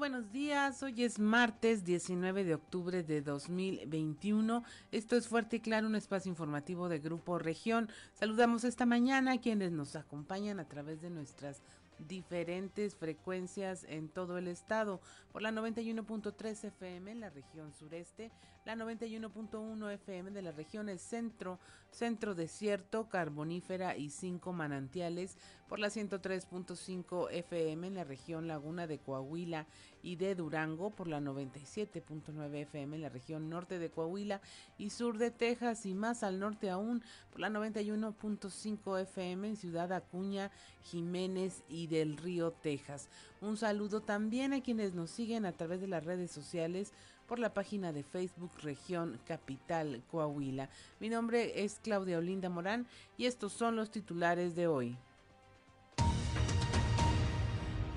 buenos días. Hoy es martes 19 de octubre de 2021. Esto es Fuerte y Claro, un espacio informativo de Grupo Región. Saludamos esta mañana a quienes nos acompañan a través de nuestras diferentes frecuencias en todo el estado, por la 91.3 FM en la región sureste, la 91.1 FM de las regiones centro, centro desierto, carbonífera y cinco manantiales, por la 103.5 FM en la región laguna de Coahuila y de Durango, por la 97.9 FM en la región norte de Coahuila y sur de Texas y más al norte aún, por la 91.5 FM en Ciudad Acuña, Jiménez y del Río, Texas. Un saludo también a quienes nos siguen a través de las redes sociales por la página de Facebook Región Capital Coahuila. Mi nombre es Claudia Olinda Morán y estos son los titulares de hoy.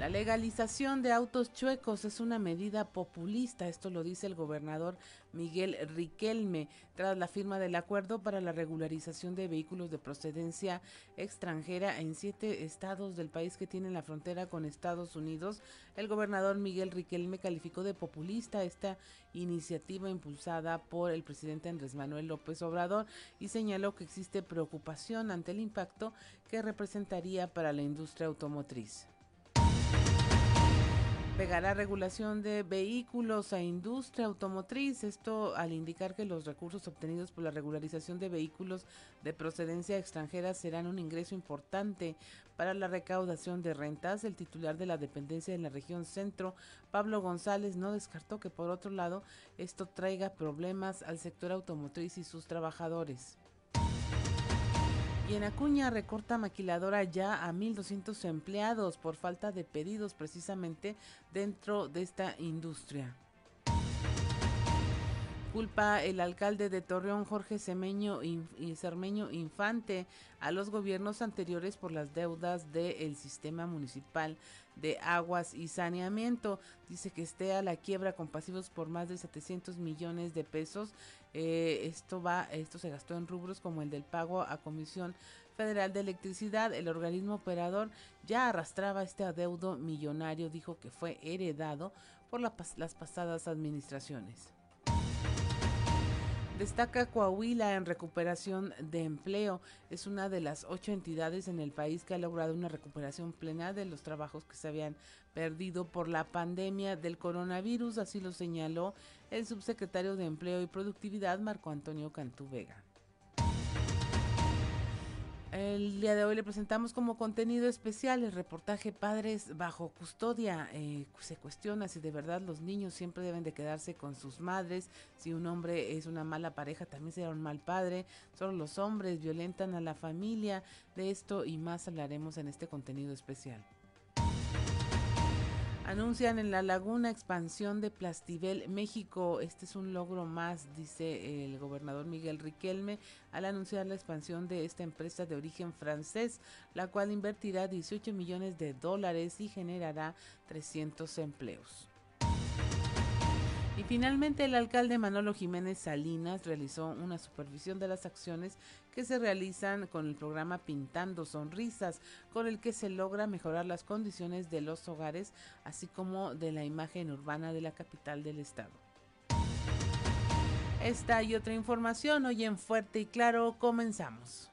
La legalización de autos chuecos es una medida populista, esto lo dice el gobernador Miguel Riquelme, tras la firma del acuerdo para la regularización de vehículos de procedencia extranjera en siete estados del país que tienen la frontera con Estados Unidos. El gobernador Miguel Riquelme calificó de populista esta iniciativa impulsada por el presidente Andrés Manuel López Obrador y señaló que existe preocupación ante el impacto que representaría para la industria automotriz pegará regulación de vehículos a industria automotriz. Esto al indicar que los recursos obtenidos por la regularización de vehículos de procedencia extranjera serán un ingreso importante para la recaudación de rentas. El titular de la dependencia en la región centro, Pablo González, no descartó que por otro lado esto traiga problemas al sector automotriz y sus trabajadores. Y en Acuña recorta maquiladora ya a 1.200 empleados por falta de pedidos precisamente dentro de esta industria. Culpa el alcalde de Torreón, Jorge Semeño y Cermeño Infante, a los gobiernos anteriores por las deudas del sistema municipal de aguas y saneamiento. Dice que esté a la quiebra con pasivos por más de 700 millones de pesos. Eh, esto va, esto se gastó en rubros como el del pago a Comisión Federal de Electricidad. El organismo operador ya arrastraba este adeudo millonario. Dijo que fue heredado por las pasadas administraciones. Destaca Coahuila en recuperación de empleo. Es una de las ocho entidades en el país que ha logrado una recuperación plena de los trabajos que se habían perdido por la pandemia del coronavirus. Así lo señaló el subsecretario de Empleo y Productividad, Marco Antonio Cantú Vega. El día de hoy le presentamos como contenido especial el reportaje Padres bajo custodia. Eh, se cuestiona si de verdad los niños siempre deben de quedarse con sus madres, si un hombre es una mala pareja también será un mal padre, solo los hombres violentan a la familia. De esto y más hablaremos en este contenido especial. Anuncian en la laguna expansión de Plastivel México. Este es un logro más, dice el gobernador Miguel Riquelme, al anunciar la expansión de esta empresa de origen francés, la cual invertirá 18 millones de dólares y generará 300 empleos. Y finalmente el alcalde Manolo Jiménez Salinas realizó una supervisión de las acciones que se realizan con el programa Pintando Sonrisas, con el que se logra mejorar las condiciones de los hogares, así como de la imagen urbana de la capital del estado. Esta y otra información hoy en Fuerte y Claro comenzamos.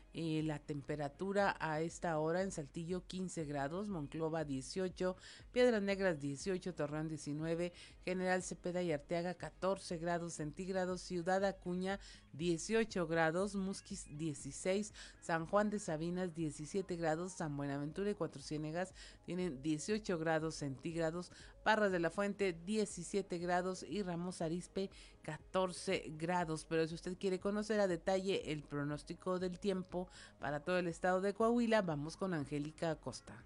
eh, la temperatura a esta hora en Saltillo 15 grados, Monclova 18, Piedras Negras 18, Torreón 19, General Cepeda y Arteaga 14 grados centígrados, Ciudad Acuña 18 grados, Musquis 16, San Juan de Sabinas 17 grados, San Buenaventura y Cuatro Ciénegas tienen 18 grados centígrados, Parras de la Fuente 17 grados y Ramos Arispe 14 grados. Pero si usted quiere conocer a detalle el pronóstico del tiempo para todo el estado de Coahuila, vamos con Angélica Acosta.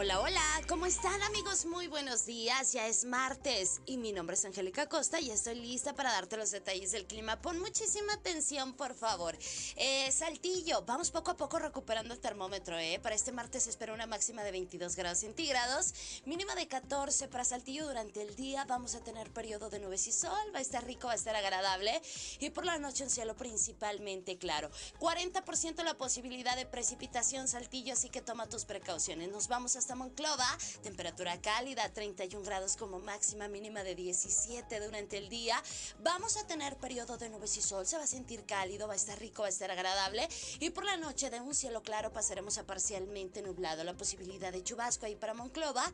Hola, hola, ¿cómo están amigos? Muy buenos días, ya es martes y mi nombre es Angélica Costa y estoy lista para darte los detalles del clima. Pon muchísima atención, por favor. Eh, Saltillo, vamos poco a poco recuperando el termómetro, ¿eh? Para este martes espera una máxima de 22 grados centígrados, mínima de 14 para Saltillo durante el día. Vamos a tener periodo de nubes y sol, va a estar rico, va a estar agradable y por la noche un cielo principalmente claro. 40% la posibilidad de precipitación, Saltillo, así que toma tus precauciones. Nos vamos a Monclova, temperatura cálida, 31 grados como máxima, mínima de 17 durante el día. Vamos a tener periodo de nubes y sol, se va a sentir cálido, va a estar rico, va a estar agradable. Y por la noche de un cielo claro pasaremos a parcialmente nublado. La posibilidad de chubasco ahí para Monclova.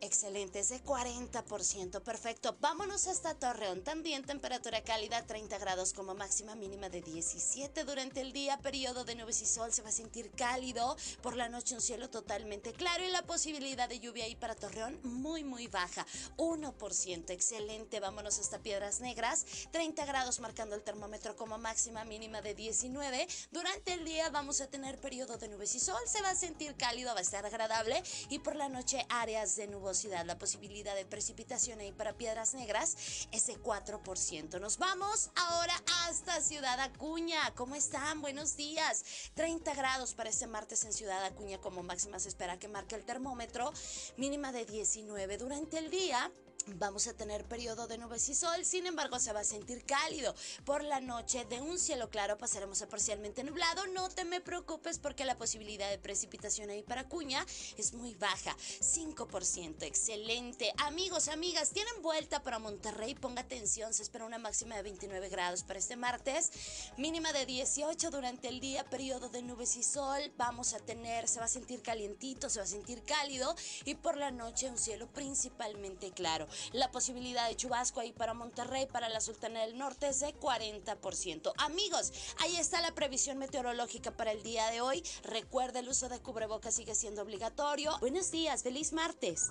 Excelente, es de 40%. Perfecto. Vámonos hasta Torreón. También temperatura cálida, 30 grados como máxima mínima de 17 durante el día. Periodo de nubes y sol se va a sentir cálido. Por la noche un cielo totalmente claro y la posibilidad de lluvia ahí para Torreón muy, muy baja. 1%. Excelente. Vámonos hasta Piedras Negras. 30 grados marcando el termómetro como máxima mínima de 19. Durante el día vamos a tener periodo de nubes y sol. Se va a sentir cálido, va a estar agradable. Y por la noche áreas de nubes la posibilidad de precipitación ahí para Piedras Negras es de 4%. Nos vamos ahora hasta Ciudad Acuña. ¿Cómo están? Buenos días. 30 grados para este martes en Ciudad Acuña como máxima se espera que marque el termómetro. Mínima de 19 durante el día. Vamos a tener periodo de nubes y sol, sin embargo se va a sentir cálido. Por la noche de un cielo claro pasaremos a parcialmente nublado. No te me preocupes porque la posibilidad de precipitación ahí para Cuña es muy baja, 5%. Excelente. Amigos, amigas, tienen vuelta para Monterrey. Ponga atención, se espera una máxima de 29 grados para este martes, mínima de 18 durante el día, periodo de nubes y sol. Vamos a tener, se va a sentir calientito, se va a sentir cálido y por la noche un cielo principalmente claro. La posibilidad de chubasco ahí para Monterrey, para la Sultana del Norte es de 40%. Amigos, ahí está la previsión meteorológica para el día de hoy. Recuerda, el uso de cubrebocas sigue siendo obligatorio. Buenos días, feliz martes.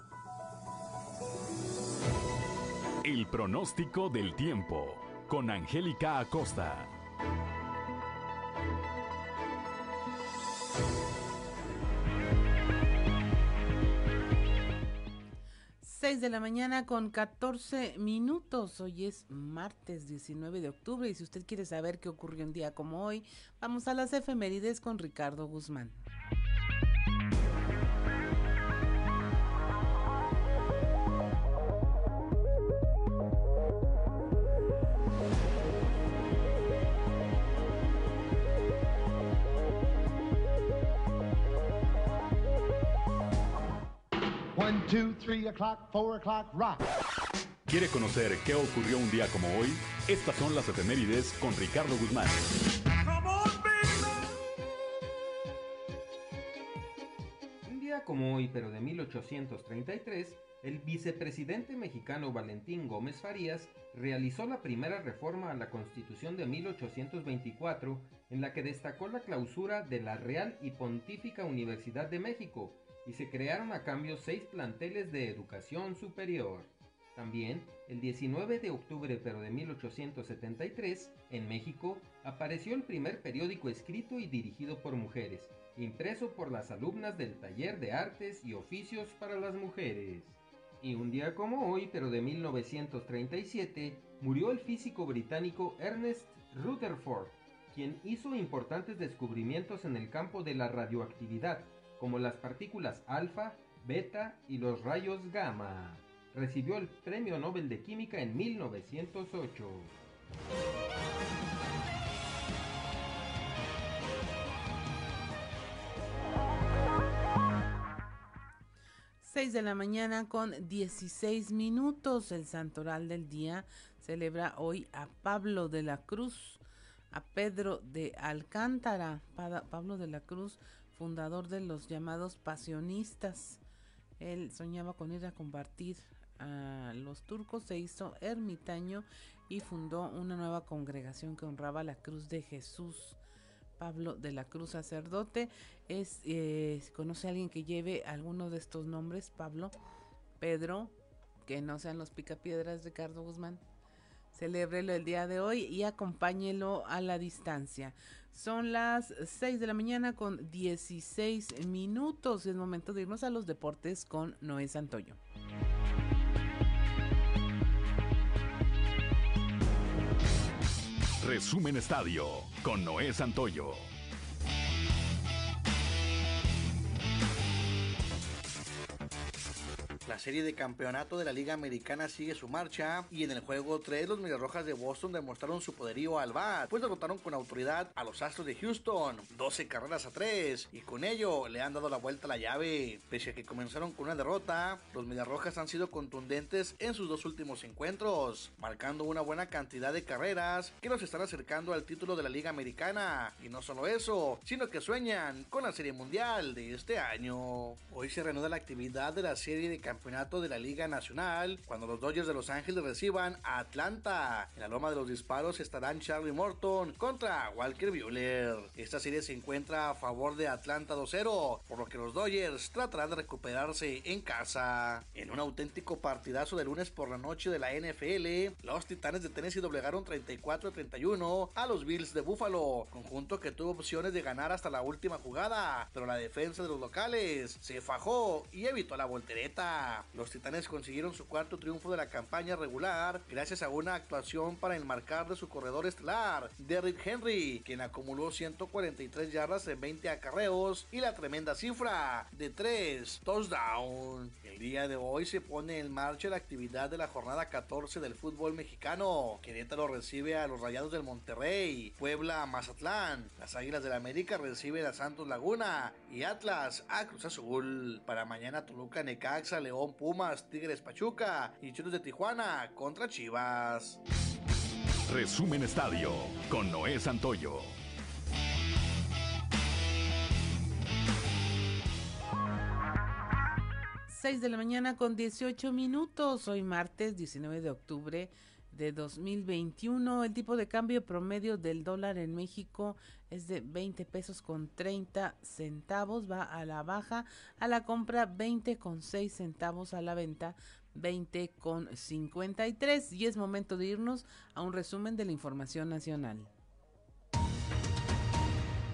El pronóstico del tiempo con Angélica Acosta. 6 de la mañana con 14 minutos. Hoy es martes 19 de octubre y si usted quiere saber qué ocurrió un día como hoy, vamos a las efemérides con Ricardo Guzmán. 1, 2, 3 o'clock, 4 o'clock, rock. ¿Quiere conocer qué ocurrió un día como hoy? Estas son las efemérides con Ricardo Guzmán. Un día como hoy, pero de 1833, el vicepresidente mexicano Valentín Gómez Farías realizó la primera reforma a la Constitución de 1824, en la que destacó la clausura de la Real y Pontífica Universidad de México, y se crearon a cambio seis planteles de educación superior. También, el 19 de octubre pero de 1873, en México, apareció el primer periódico escrito y dirigido por mujeres, impreso por las alumnas del taller de artes y oficios para las mujeres. Y un día como hoy, pero de 1937, murió el físico británico Ernest Rutherford, quien hizo importantes descubrimientos en el campo de la radioactividad, como las partículas alfa, beta y los rayos gamma. Recibió el Premio Nobel de Química en 1908. Seis de la mañana con 16 minutos. El santoral del día celebra hoy a Pablo de la Cruz, a Pedro de Alcántara. Pablo de la Cruz fundador de los llamados pasionistas. Él soñaba con ir a combatir a los turcos, se hizo ermitaño y fundó una nueva congregación que honraba la cruz de Jesús. Pablo de la Cruz sacerdote es eh, conoce a alguien que lleve alguno de estos nombres Pablo Pedro que no sean los picapiedras Ricardo Guzmán celébrelo el día de hoy y acompáñelo a la distancia. Son las 6 de la mañana con 16 minutos. Es momento de irnos a los deportes con Noé Santoyo. Resumen Estadio con Noé Santoyo. La serie de campeonato de la Liga Americana sigue su marcha y en el juego 3 los Mediarrojas de Boston demostraron su poderío al bat, pues derrotaron con autoridad a los Astros de Houston, 12 carreras a 3 y con ello le han dado la vuelta a la llave. Pese a que comenzaron con una derrota, los Mediarrojas han sido contundentes en sus dos últimos encuentros, marcando una buena cantidad de carreras que los están acercando al título de la Liga Americana. Y no solo eso, sino que sueñan con la Serie Mundial de este año. Hoy se reanuda la actividad de la serie de campeonato campeonato de la Liga Nacional cuando los Dodgers de Los Ángeles reciban a Atlanta. En la loma de los disparos estarán Charlie Morton contra Walker Buehler. Esta serie se encuentra a favor de Atlanta 2-0, por lo que los Dodgers tratarán de recuperarse en casa. En un auténtico partidazo de lunes por la noche de la NFL, los Titanes de Tennessee doblegaron 34-31 a los Bills de Buffalo, conjunto que tuvo opciones de ganar hasta la última jugada, pero la defensa de los locales se fajó y evitó la voltereta. Los Titanes consiguieron su cuarto triunfo de la campaña regular gracias a una actuación para enmarcar de su corredor estelar, Derrick Henry, quien acumuló 143 yardas en 20 acarreos y la tremenda cifra de 3 touchdowns. El día de hoy se pone en marcha la actividad de la jornada 14 del fútbol mexicano. Querétaro recibe a los Rayados del Monterrey, Puebla a Mazatlán, las Águilas del la América reciben a Santos Laguna y Atlas a Cruz Azul. Para mañana Toluca, Necaxa, León, Pumas, Tigres, Pachuca y Cholos de Tijuana contra Chivas. Resumen Estadio con Noé Santoyo. Seis de la mañana con 18 minutos. Hoy martes 19 de octubre de 2021. El tipo de cambio promedio del dólar en México es de 20 pesos con 30 centavos, va a la baja, a la compra 20 con 6 centavos, a la venta 20 con 53 y es momento de irnos a un resumen de la información nacional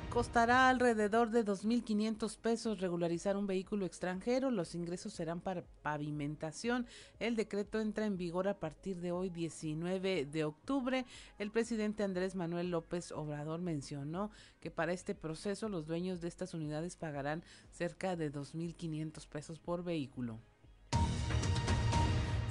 costará alrededor de 2.500 pesos regularizar un vehículo extranjero. Los ingresos serán para pavimentación. El decreto entra en vigor a partir de hoy, 19 de octubre. El presidente Andrés Manuel López Obrador mencionó que para este proceso los dueños de estas unidades pagarán cerca de 2.500 pesos por vehículo.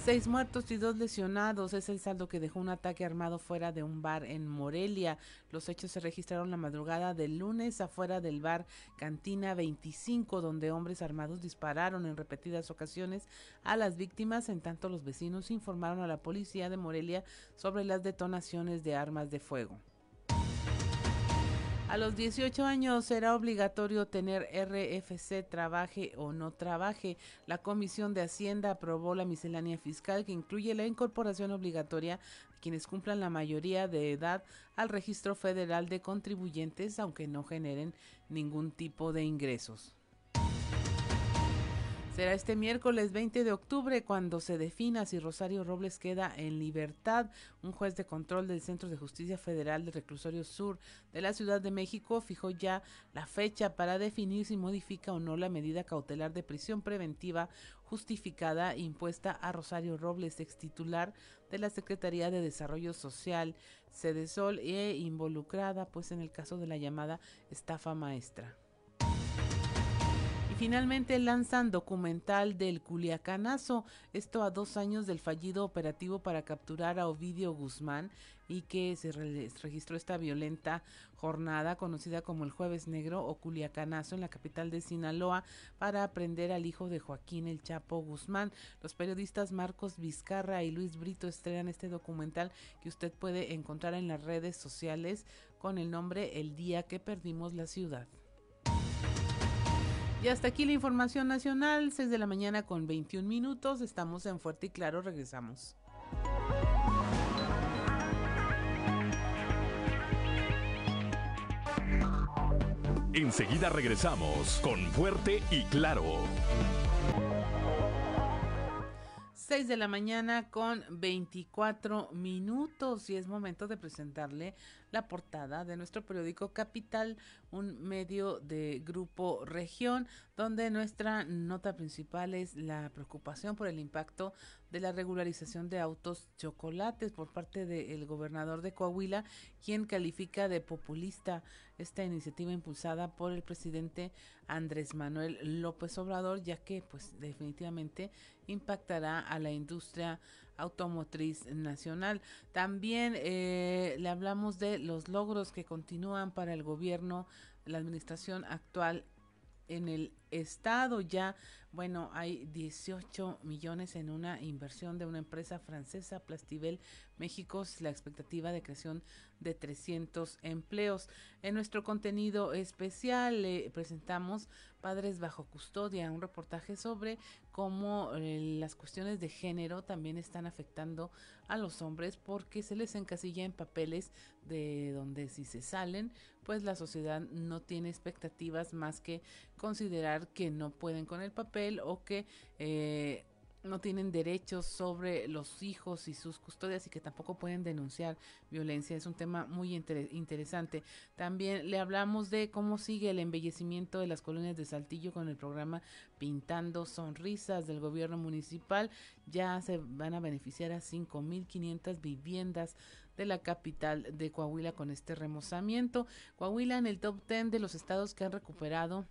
Seis muertos y dos lesionados es el saldo que dejó un ataque armado fuera de un bar en Morelia. Los hechos se registraron la madrugada del lunes afuera del bar Cantina 25, donde hombres armados dispararon en repetidas ocasiones a las víctimas, en tanto los vecinos informaron a la policía de Morelia sobre las detonaciones de armas de fuego. A los 18 años será obligatorio tener RFC, trabaje o no trabaje. La Comisión de Hacienda aprobó la miscelánea fiscal que incluye la incorporación obligatoria de quienes cumplan la mayoría de edad al registro federal de contribuyentes, aunque no generen ningún tipo de ingresos. Será este miércoles 20 de octubre cuando se defina si Rosario Robles queda en libertad. Un juez de control del Centro de Justicia Federal del Reclusorio Sur de la Ciudad de México fijó ya la fecha para definir si modifica o no la medida cautelar de prisión preventiva justificada impuesta a Rosario Robles, ex titular de la Secretaría de Desarrollo Social, Cedesol, e involucrada pues en el caso de la llamada estafa maestra finalmente lanzan documental del Culiacanazo, esto a dos años del fallido operativo para capturar a Ovidio Guzmán y que se registró esta violenta jornada conocida como el Jueves Negro o Culiacanazo en la capital de Sinaloa para aprender al hijo de Joaquín el Chapo Guzmán. Los periodistas Marcos Vizcarra y Luis Brito estrenan este documental que usted puede encontrar en las redes sociales con el nombre El día que perdimos la ciudad. Y hasta aquí la información nacional, 6 de la mañana con 21 minutos. Estamos en Fuerte y Claro, regresamos. Enseguida regresamos con Fuerte y Claro. 6 de la mañana con 24 minutos y es momento de presentarle la portada de nuestro periódico Capital, un medio de grupo región, donde nuestra nota principal es la preocupación por el impacto de la regularización de autos chocolates por parte del gobernador de Coahuila, quien califica de populista esta iniciativa impulsada por el presidente Andrés Manuel López Obrador, ya que pues definitivamente impactará a la industria automotriz nacional. También eh, le hablamos de los logros que continúan para el gobierno, la administración actual en el estado ya, bueno, hay 18 millones en una inversión de una empresa francesa, Plastivel México, la expectativa de creación de 300 empleos. En nuestro contenido especial le presentamos Padres bajo custodia, un reportaje sobre cómo eh, las cuestiones de género también están afectando a los hombres porque se les encasilla en papeles de donde si se salen, pues la sociedad no tiene expectativas más que considerar que no pueden con el papel o que eh, no tienen derechos sobre los hijos y sus custodias y que tampoco pueden denunciar violencia. Es un tema muy interesante. También le hablamos de cómo sigue el embellecimiento de las colonias de Saltillo con el programa Pintando Sonrisas del gobierno municipal. Ya se van a beneficiar a 5.500 viviendas de la capital de Coahuila con este remozamiento. Coahuila en el top 10 de los estados que han recuperado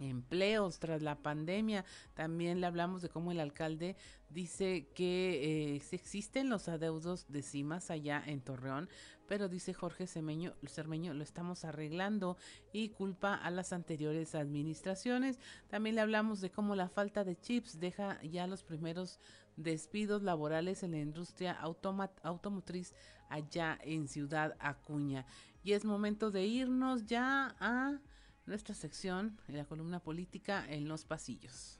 empleos tras la pandemia. También le hablamos de cómo el alcalde dice que eh, existen los adeudos de CIMAS allá en Torreón, pero dice Jorge Cermeño, Cermeño, lo estamos arreglando y culpa a las anteriores administraciones. También le hablamos de cómo la falta de chips deja ya los primeros despidos laborales en la industria automotriz allá en Ciudad Acuña. Y es momento de irnos ya a nuestra sección en la columna política en los pasillos.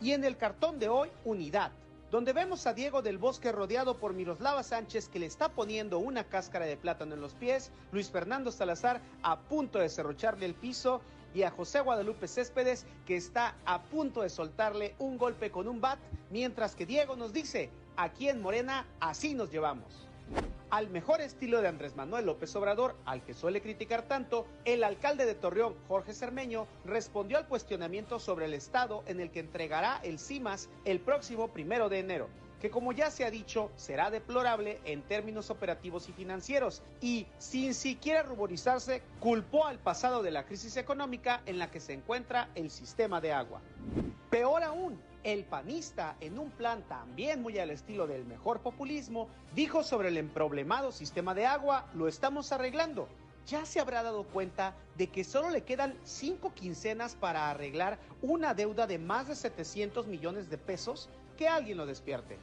Y en el cartón de hoy, unidad, donde vemos a Diego del Bosque rodeado por Miroslava Sánchez que le está poniendo una cáscara de plátano en los pies, Luis Fernando Salazar a punto de cerrocharle el piso y a José Guadalupe Céspedes que está a punto de soltarle un golpe con un bat, mientras que Diego nos dice, aquí en Morena así nos llevamos. Al mejor estilo de Andrés Manuel López Obrador, al que suele criticar tanto, el alcalde de Torreón, Jorge Cermeño, respondió al cuestionamiento sobre el estado en el que entregará el CIMAS el próximo primero de enero que como ya se ha dicho será deplorable en términos operativos y financieros y sin siquiera ruborizarse culpó al pasado de la crisis económica en la que se encuentra el sistema de agua. Peor aún, el panista, en un plan también muy al estilo del mejor populismo, dijo sobre el emproblemado sistema de agua, lo estamos arreglando. Ya se habrá dado cuenta de que solo le quedan cinco quincenas para arreglar una deuda de más de 700 millones de pesos. Que alguien lo despierte.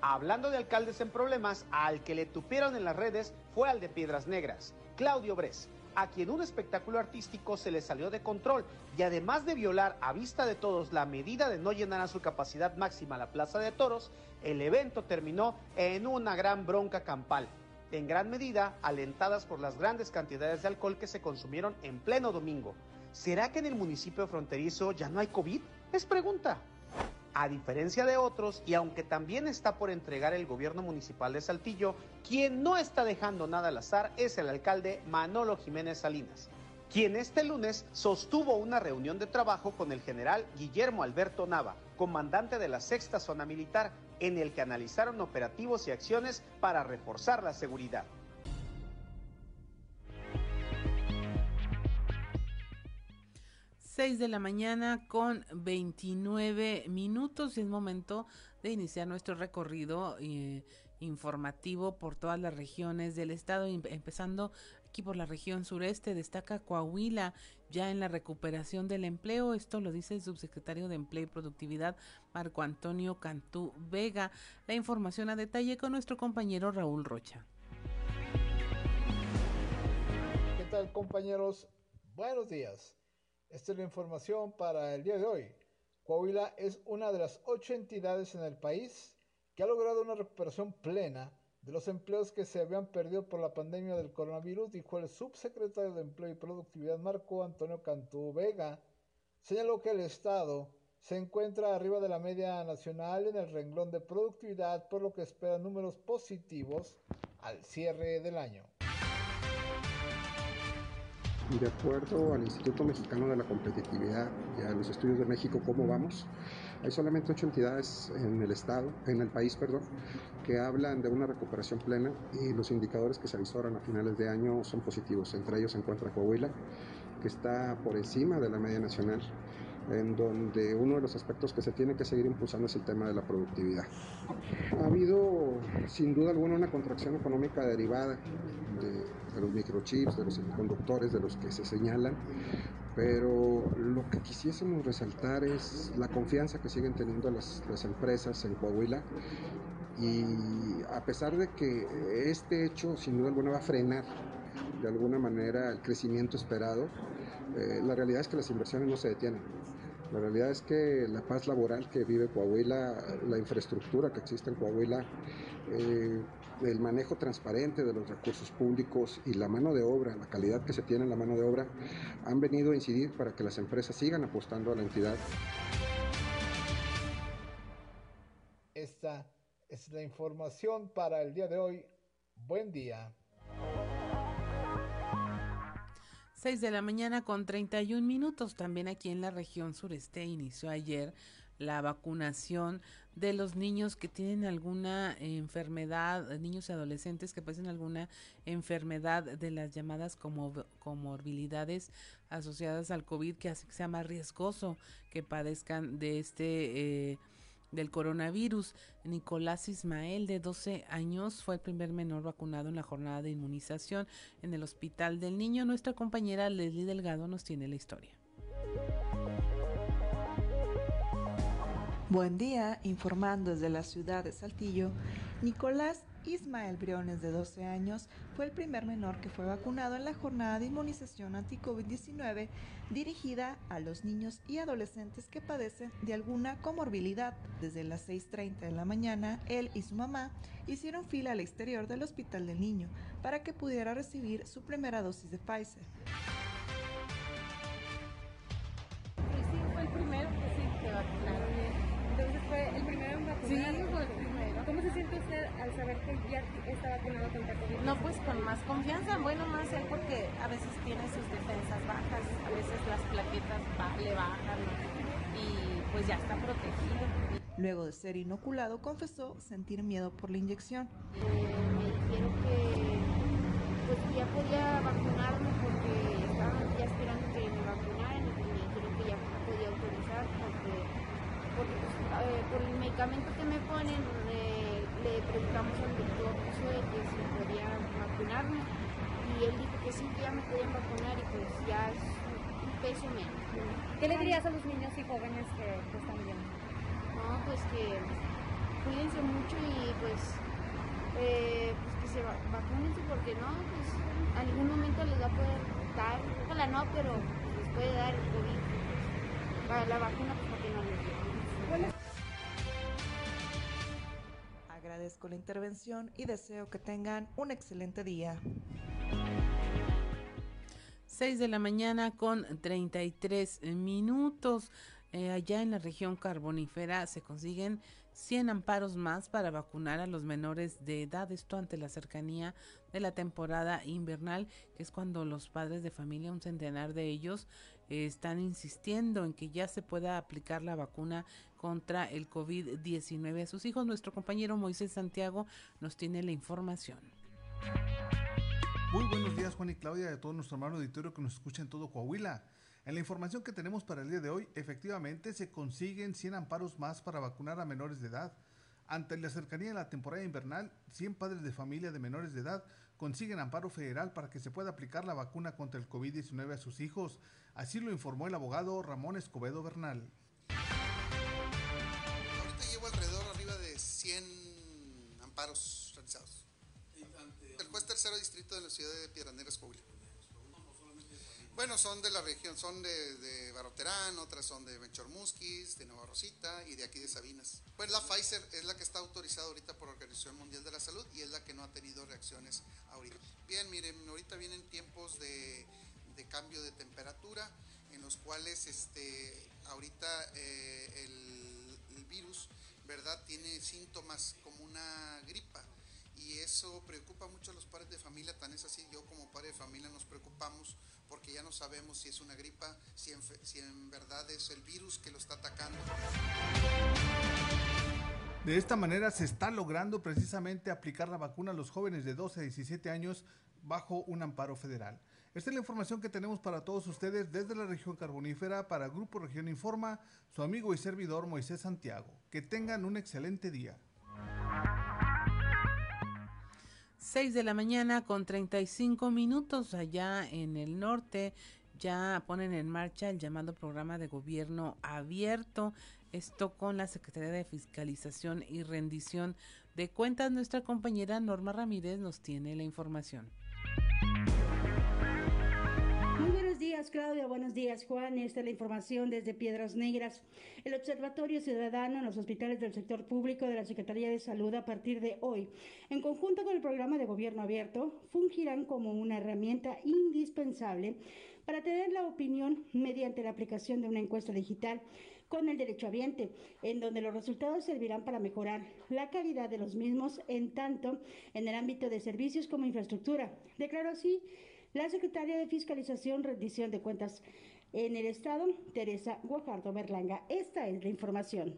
Hablando de alcaldes en problemas, al que le tupieron en las redes fue al de Piedras Negras, Claudio Bres, a quien un espectáculo artístico se le salió de control y además de violar a vista de todos la medida de no llenar a su capacidad máxima la Plaza de Toros, el evento terminó en una gran bronca campal, en gran medida alentadas por las grandes cantidades de alcohol que se consumieron en pleno domingo. ¿Será que en el municipio fronterizo ya no hay COVID? Es pregunta. A diferencia de otros, y aunque también está por entregar el gobierno municipal de Saltillo, quien no está dejando nada al azar es el alcalde Manolo Jiménez Salinas, quien este lunes sostuvo una reunión de trabajo con el general Guillermo Alberto Nava, comandante de la sexta zona militar, en el que analizaron operativos y acciones para reforzar la seguridad. 6 de la mañana con 29 minutos y es momento de iniciar nuestro recorrido eh, informativo por todas las regiones del estado, empezando Aquí por la región sureste destaca Coahuila ya en la recuperación del empleo. Esto lo dice el subsecretario de Empleo y Productividad, Marco Antonio Cantú Vega. La información a detalle con nuestro compañero Raúl Rocha. ¿Qué tal compañeros? Buenos días. Esta es la información para el día de hoy. Coahuila es una de las ocho entidades en el país que ha logrado una recuperación plena de los empleos que se habían perdido por la pandemia del coronavirus, dijo el subsecretario de Empleo y Productividad Marco Antonio Cantú Vega. Señaló que el Estado se encuentra arriba de la media nacional en el renglón de productividad, por lo que espera números positivos al cierre del año. De acuerdo al Instituto Mexicano de la Competitividad y a los estudios de México, ¿cómo vamos? Hay solamente ocho entidades en el estado, en el país, perdón, que hablan de una recuperación plena y los indicadores que se avisoran a finales de año son positivos. Entre ellos se encuentra Coahuila, que está por encima de la media nacional, en donde uno de los aspectos que se tiene que seguir impulsando es el tema de la productividad. Ha habido sin duda alguna una contracción económica derivada de, de los microchips, de los semiconductores, de los que se señalan, pero lo que quisiésemos resaltar es la confianza que siguen teniendo las, empresas en Coahuila y a pesar de que este hecho sin duda alguna va a frenar de alguna manera el crecimiento esperado, eh, la realidad es que las inversiones no se detienen. La realidad es que la paz laboral que vive Coahuila, la infraestructura que existe en Coahuila, eh, el manejo transparente de los recursos públicos y la mano de obra, la calidad que se tiene en la mano de obra, han venido a incidir para que las empresas sigan apostando a la entidad. Esta es la información para el día de hoy. Buen día. 6 de la mañana con 31 minutos. También aquí en la región sureste inició ayer la vacunación de los niños que tienen alguna enfermedad, niños y adolescentes que padecen alguna enfermedad de las llamadas como comorbilidades asociadas al COVID, que hace que sea más riesgoso que padezcan de este eh, del coronavirus. Nicolás Ismael, de 12 años, fue el primer menor vacunado en la jornada de inmunización en el Hospital del Niño. Nuestra compañera Leslie Delgado nos tiene la historia. Buen día, informando desde la ciudad de Saltillo, Nicolás Ismael Briones, de 12 años, fue el primer menor que fue vacunado en la jornada de inmunización anti-COVID-19 dirigida a los niños y adolescentes que padecen de alguna comorbilidad. Desde las 6.30 de la mañana, él y su mamá hicieron fila al exterior del Hospital del Niño para que pudiera recibir su primera dosis de Pfizer. Fue el que vacunaron. Entonces fue el primero en vacunar. Sí, fue el primero. ¿Cómo se siente usted al saber que ya está vacunado contra COVID? No, pues con más confianza. Bueno, más él porque a veces tiene sus defensas bajas, a veces las plaquetas le bajan y pues ya está protegido. Luego de ser inoculado, confesó sentir miedo por la inyección. Eh, me dijeron que pues que ya podía vacunarme porque estaban ya esperando que me vacunaran y me dijeron que ya podía autorizar porque, eh, por el medicamento que me ponen eh, le preguntamos al doctor Josué que si podía vacunarme y él dijo que sí, que ya me podían vacunar y pues ya es un peso menos. ¿Qué le dirías a los niños y jóvenes que, que están viendo? No, pues que cuídense mucho y pues, eh, pues que se va vacúnense porque no, pues algún momento les va a poder dar, ojalá no, pero les puede dar el COVID. Pues, para la vacuna pues Agradezco la intervención y deseo que tengan un excelente día. 6 de la mañana con 33 minutos. Eh, allá en la región carbonífera se consiguen 100 amparos más para vacunar a los menores de edad. Esto ante la cercanía de la temporada invernal, que es cuando los padres de familia, un centenar de ellos, están insistiendo en que ya se pueda aplicar la vacuna contra el COVID-19 a sus hijos. Nuestro compañero Moisés Santiago nos tiene la información. Muy buenos días Juan y Claudia de todo nuestro hermano auditorio que nos escucha en todo Coahuila. En la información que tenemos para el día de hoy, efectivamente se consiguen 100 amparos más para vacunar a menores de edad. Ante la cercanía de la temporada invernal, 100 padres de familia de menores de edad consiguen amparo federal para que se pueda aplicar la vacuna contra el COVID-19 a sus hijos. Así lo informó el abogado Ramón Escobedo Bernal. Ahorita llevo alrededor arriba de 100 amparos realizados. El juez tercero distrito de la ciudad de Piedras Negras, Coahuila. Bueno, son de la región, son de, de Baroterán, otras son de Benchormusquis, de Nueva Rosita y de aquí de Sabinas. Pues la Pfizer es la que está autorizada ahorita por la Organización Mundial de la Salud y es la que no ha tenido reacciones ahorita. Bien, miren, ahorita vienen tiempos de, de cambio de temperatura en los cuales este, ahorita eh, el, el virus, ¿verdad? Tiene síntomas como una gripa y eso preocupa mucho a los padres de familia, tan es así, yo como padre de familia nos preocupamos porque ya no sabemos si es una gripa, si en, verdad es el virus que lo está atacando. De esta manera se está logrando precisamente aplicar la vacuna a los jóvenes de 12 a 17 años bajo un amparo federal. Esta es la información que tenemos para todos ustedes desde la región carbonífera para Grupo Región Informa, su amigo y servidor Moisés Santiago. Que tengan un excelente día. 6 de la mañana con 35 minutos allá en el norte. Ya ponen en marcha el llamado programa de gobierno abierto. Esto con la Secretaría de Fiscalización y Rendición de Cuentas. Nuestra compañera Norma Ramírez nos tiene la información. Días, Claudia. Buenos días, Juan. Esta es la información desde Piedras Negras. El Observatorio Ciudadano en los hospitales del sector público de la Secretaría de Salud a partir de hoy, en conjunto con el programa de gobierno abierto, fungirán como una herramienta indispensable para tener la opinión mediante la aplicación de una encuesta digital con el derecho ambiente, en donde los resultados servirán para mejorar la calidad de los mismos en tanto en el ámbito de servicios como infraestructura. Declaró así la secretaria de Fiscalización, Rendición de Cuentas en el Estado, Teresa Guajardo Berlanga. Esta es la información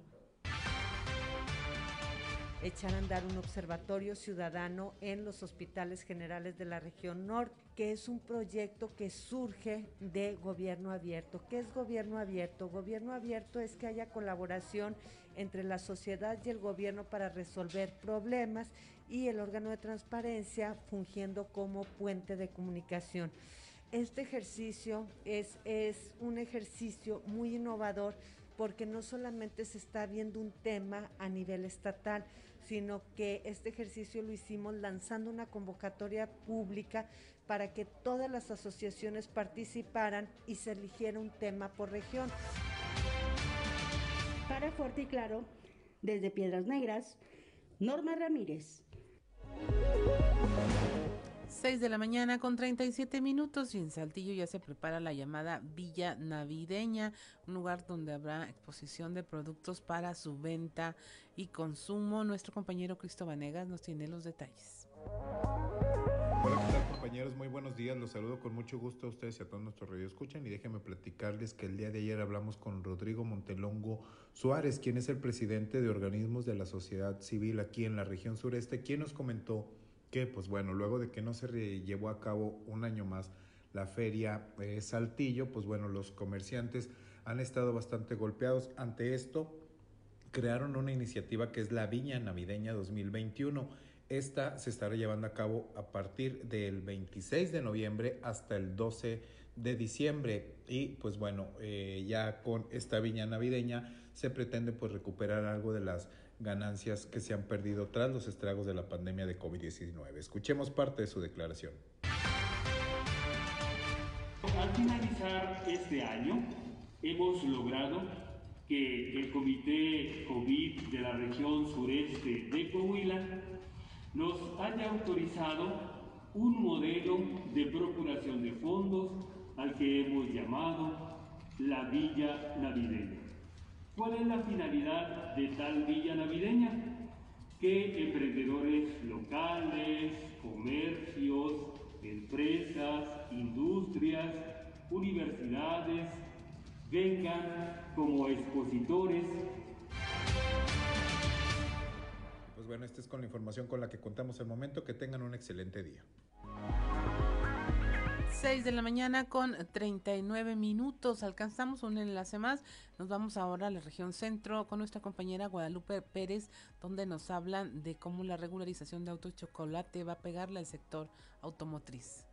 echar a andar un observatorio ciudadano en los hospitales generales de la región norte, que es un proyecto que surge de gobierno abierto. ¿Qué es gobierno abierto? Gobierno abierto es que haya colaboración entre la sociedad y el gobierno para resolver problemas y el órgano de transparencia fungiendo como puente de comunicación. Este ejercicio es, es un ejercicio muy innovador porque no solamente se está viendo un tema a nivel estatal, sino que este ejercicio lo hicimos lanzando una convocatoria pública para que todas las asociaciones participaran y se eligiera un tema por región. Para Fuerte y Claro, desde Piedras Negras, Norma Ramírez. 6 de la mañana con 37 minutos y en Saltillo ya se prepara la llamada Villa Navideña, un lugar donde habrá exposición de productos para su venta y consumo. Nuestro compañero Cristo Vanegas nos tiene los detalles. Hola, ¿qué tal compañeros? Muy buenos días. Los saludo con mucho gusto a ustedes y a todos nuestros radio escuchan y déjenme platicarles que el día de ayer hablamos con Rodrigo Montelongo Suárez, quien es el presidente de organismos de la sociedad civil aquí en la región sureste, quien nos comentó que pues bueno, luego de que no se llevó a cabo un año más la feria eh, Saltillo, pues bueno, los comerciantes han estado bastante golpeados ante esto. Crearon una iniciativa que es la Viña Navideña 2021. Esta se estará llevando a cabo a partir del 26 de noviembre hasta el 12 de diciembre. Y pues bueno, eh, ya con esta Viña Navideña se pretende pues recuperar algo de las ganancias que se han perdido tras los estragos de la pandemia de COVID-19. Escuchemos parte de su declaración. Al finalizar este año, hemos logrado que el Comité COVID de la región sureste de Coahuila nos haya autorizado un modelo de procuración de fondos al que hemos llamado la Villa Navideña. ¿Cuál es la finalidad de tal villa navideña? Que emprendedores locales, comercios, empresas, industrias, universidades vengan como expositores. Esta es con la información con la que contamos el momento. Que tengan un excelente día. 6 de la mañana con 39 minutos. Alcanzamos un enlace más. Nos vamos ahora a la región centro con nuestra compañera Guadalupe Pérez, donde nos hablan de cómo la regularización de autos chocolate va a pegarle al sector automotriz.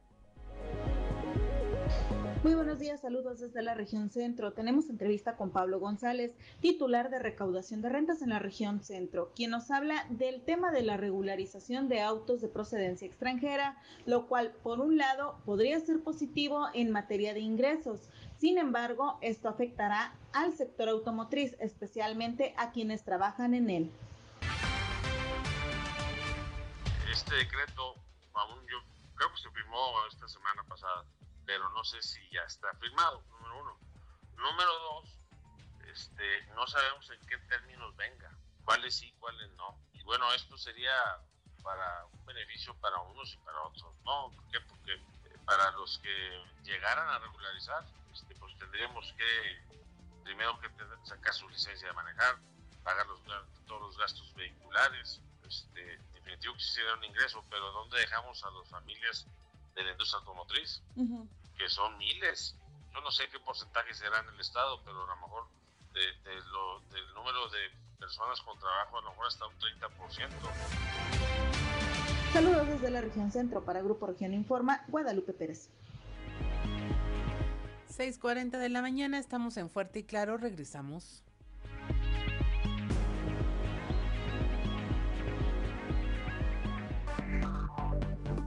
Muy buenos días, saludos desde la región centro. Tenemos entrevista con Pablo González, titular de recaudación de rentas en la región centro, quien nos habla del tema de la regularización de autos de procedencia extranjera, lo cual, por un lado, podría ser positivo en materia de ingresos. Sin embargo, esto afectará al sector automotriz, especialmente a quienes trabajan en él. Este decreto, aún yo creo que se firmó esta semana pasada pero no sé si ya está firmado, número uno. Número dos, este, no sabemos en qué términos venga, cuáles sí, cuáles no. Y bueno, esto sería para un beneficio para unos y para otros, ¿no? ¿Por qué? Porque eh, para los que llegaran a regularizar, este, pues tendríamos que primero que sacar su licencia de manejar, pagar los, todos los gastos vehiculares, este, definitivo que sería un ingreso, pero ¿dónde dejamos a las familias de la industria automotriz, que son miles. Yo no sé qué porcentaje será en el Estado, pero a lo mejor de, lo, del número de personas con trabajo a lo mejor hasta un 30%. Saludos desde la región centro para Grupo Región Informa, Guadalupe Pérez. 6.40 de la mañana, estamos en Fuerte y Claro, regresamos.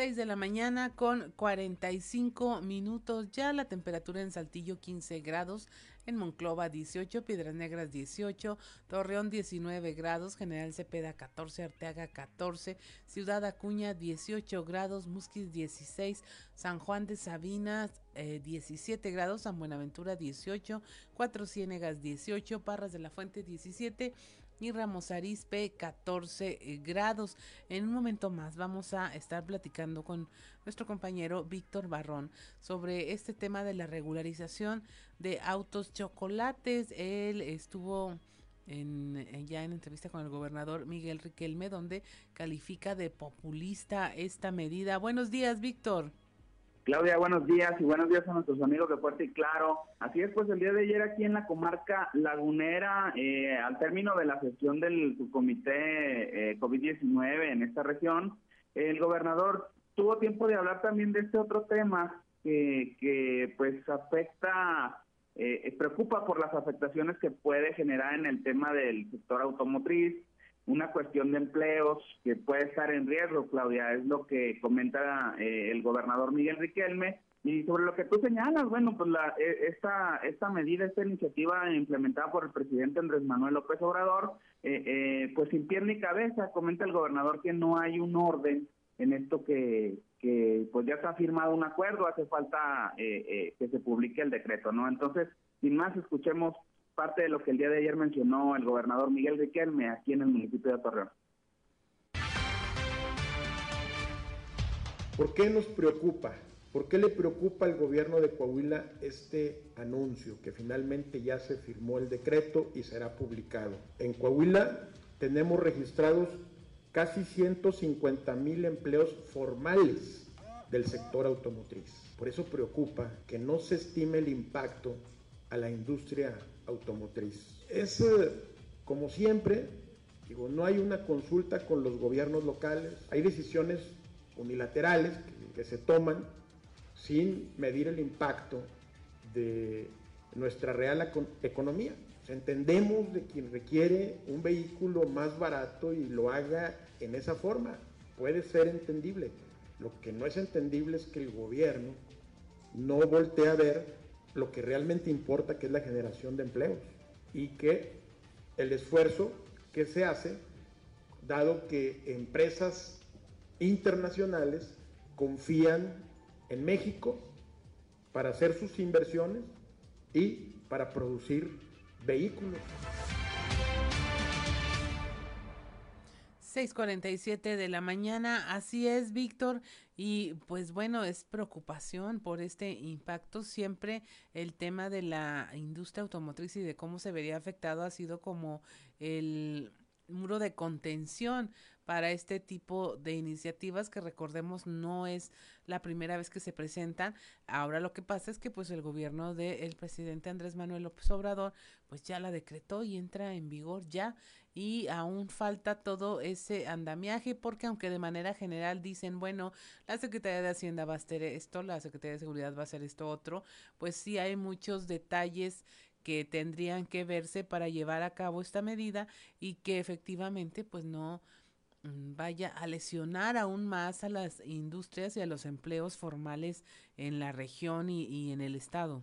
6 de la mañana con 45 minutos. Ya la temperatura en Saltillo 15 grados, en Monclova 18, Piedras Negras 18, Torreón 19 grados, General Cepeda 14, Arteaga 14, Ciudad Acuña 18 grados, Musquis 16, San Juan de Sabinas 17 eh, grados, San Buenaventura 18, Cuatro Ciénegas 18, Parras de la Fuente 17, y Ramos Arizpe 14 eh, grados. En un momento más vamos a estar platicando con nuestro compañero Víctor Barrón sobre este tema de la regularización de autos chocolates. Él estuvo en, ya en entrevista con el gobernador Miguel Riquelme, donde califica de populista esta medida. Buenos días, Víctor. Claudia, buenos días y buenos días a nuestros amigos de Fuerte y Claro. Así es, pues el día de ayer aquí en la comarca lagunera, eh, al término de la sesión del subcomité eh, COVID-19 en esta región, el gobernador tuvo tiempo de hablar también de este otro tema que, que pues afecta, eh, preocupa por las afectaciones que puede generar en el tema del sector automotriz una cuestión de empleos que puede estar en riesgo, Claudia, es lo que comenta eh, el gobernador Miguel Riquelme. Y sobre lo que tú señalas, bueno, pues e, esta, esta medida, esta iniciativa implementada por el presidente Andrés Manuel López Obrador, eh, eh, pues sin pierna ni cabeza, comenta el gobernador que no hay un orden en esto que, que pues ya se ha firmado un acuerdo, hace falta que se publique el decreto, ¿no? Entonces, sin más, escuchemos parte de lo que el día de ayer mencionó el gobernador Miguel Riquelme aquí en el municipio de Torreón. ¿Por qué nos preocupa? ¿Por qué le preocupa al gobierno de Coahuila este anuncio que finalmente ya se firmó el decreto y será publicado? En Coahuila tenemos registrados casi 150 mil empleos formales del sector automotriz. Por eso preocupa que no se estime el impacto a la industria automotriz. Es, eh, como siempre, digo, no hay una consulta con los gobiernos locales, hay decisiones unilaterales que, se toman sin medir el impacto de nuestra real economía. entendemos de quien requiere un vehículo más barato y lo haga en esa forma. Puede ser entendible. Lo que no es entendible es que el gobierno no voltee a ver lo que realmente importa, que es la generación de empleos y que el esfuerzo que se hace, dado que empresas internacionales confían en México para hacer sus inversiones y para producir vehículos. 6:47 de la mañana, así es, Víctor. Y pues bueno, es preocupación por este impacto. Siempre el tema de la industria automotriz y de cómo se vería afectado ha sido como el muro de contención para este tipo de iniciativas que recordemos no es la primera vez que se presentan. Ahora lo que pasa es que pues el gobierno del presidente Andrés Manuel López Obrador pues ya la decretó y entra en vigor ya y aún falta todo ese andamiaje porque aunque de manera general dicen, bueno, la Secretaría de Hacienda va a hacer esto, la Secretaría de Seguridad va a hacer esto otro, pues sí hay muchos detalles que tendrían que verse para llevar a cabo esta medida y que efectivamente pues no Mm, vaya a lesionar aún más a las industrias y a los empleos formales en la región y, en el estado.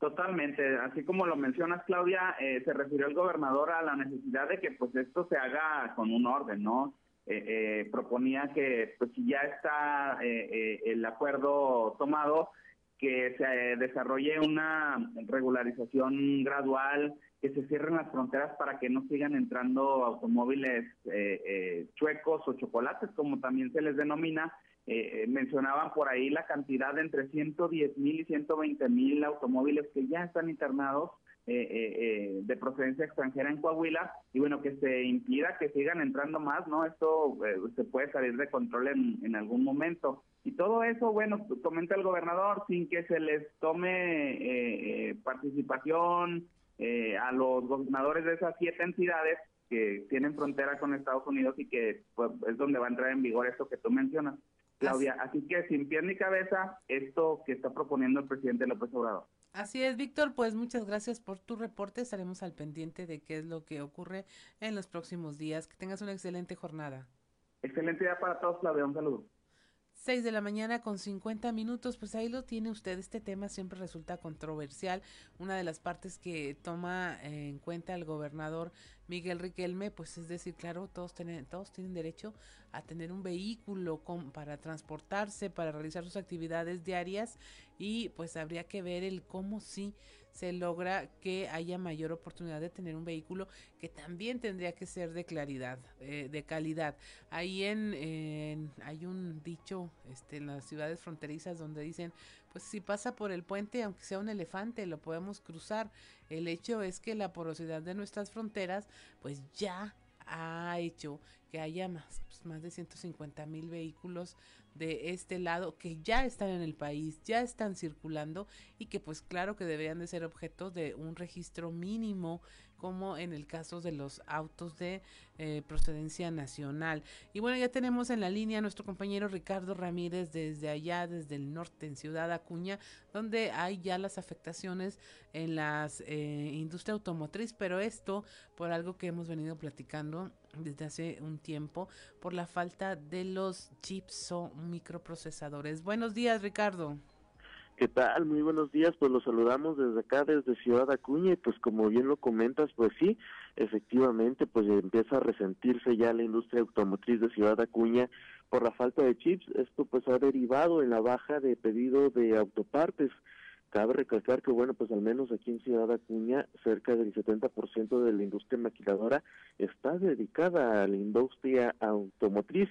Totalmente, así como lo mencionas Claudia, eh, se refirió el gobernador a la necesidad de que pues esto se haga con un orden, ¿no? Eh, eh, proponía que pues si ya está el acuerdo tomado, que se desarrolle una regularización gradual que se cierren las fronteras para que no sigan entrando automóviles eh, eh, chuecos o chocolates, como también se les denomina. Eh, mencionaban por ahí la cantidad de entre 110 mil y 120 mil automóviles que ya están internados de procedencia extranjera en Coahuila y bueno, que se impida que sigan entrando más, ¿no? Esto se puede salir de control en, en algún momento. Y todo eso, bueno, comenta el gobernador, sin que se les tome participación, eh, a los gobernadores de esas siete entidades que tienen frontera con Estados Unidos y que pues, es donde va a entrar en vigor esto que tú mencionas, Claudia. Así que sin pie ni cabeza, esto que está proponiendo el presidente López Obrador. Así es, Víctor, pues muchas gracias por tu reporte. Estaremos al pendiente de qué es lo que ocurre en los próximos días. Que tengas una excelente jornada. Excelente día para todos, Claudia. Un saludo. 6 de la mañana con 50 minutos, pues ahí lo tiene usted. Este tema siempre resulta controversial. Una de las partes que toma en cuenta el gobernador Miguel Riquelme, pues es decir, claro, todos tienen, todos tienen derecho a tener un vehículo para transportarse, para realizar sus actividades diarias y pues habría que ver el cómo sí se logra que haya mayor oportunidad de tener un vehículo que también tendría que ser de claridad, eh, de calidad. Ahí en, hay un dicho este, en las ciudades fronterizas donde dicen, pues si pasa por el puente, aunque sea un elefante, lo podemos cruzar. El hecho es que la porosidad de nuestras fronteras, pues ya ha hecho que haya más, pues, más de 150 mil vehículos de este lado que ya están en el país, ya están circulando y que pues claro que deberían de ser objeto de un registro mínimo como en el caso de los autos de eh, procedencia nacional. Y bueno, ya tenemos en la línea a nuestro compañero Ricardo Ramírez desde allá, desde el norte, en Ciudad Acuña, donde hay ya las afectaciones en la eh, industria automotriz, pero esto por algo que hemos venido platicando desde hace un tiempo por la falta de los chips o microprocesadores. Buenos días, Ricardo. ¿Qué tal? Muy buenos días, pues los saludamos desde acá, desde Ciudad Acuña, y pues como bien lo comentas, pues sí, efectivamente, pues empieza a resentirse ya la industria automotriz de Ciudad Acuña por la falta de chips. Esto pues ha derivado en la baja de pedido de autopartes. Cabe recalcar que, bueno, pues al menos aquí en Ciudad Acuña, cerca del 70% de la industria maquiladora está dedicada a la industria automotriz.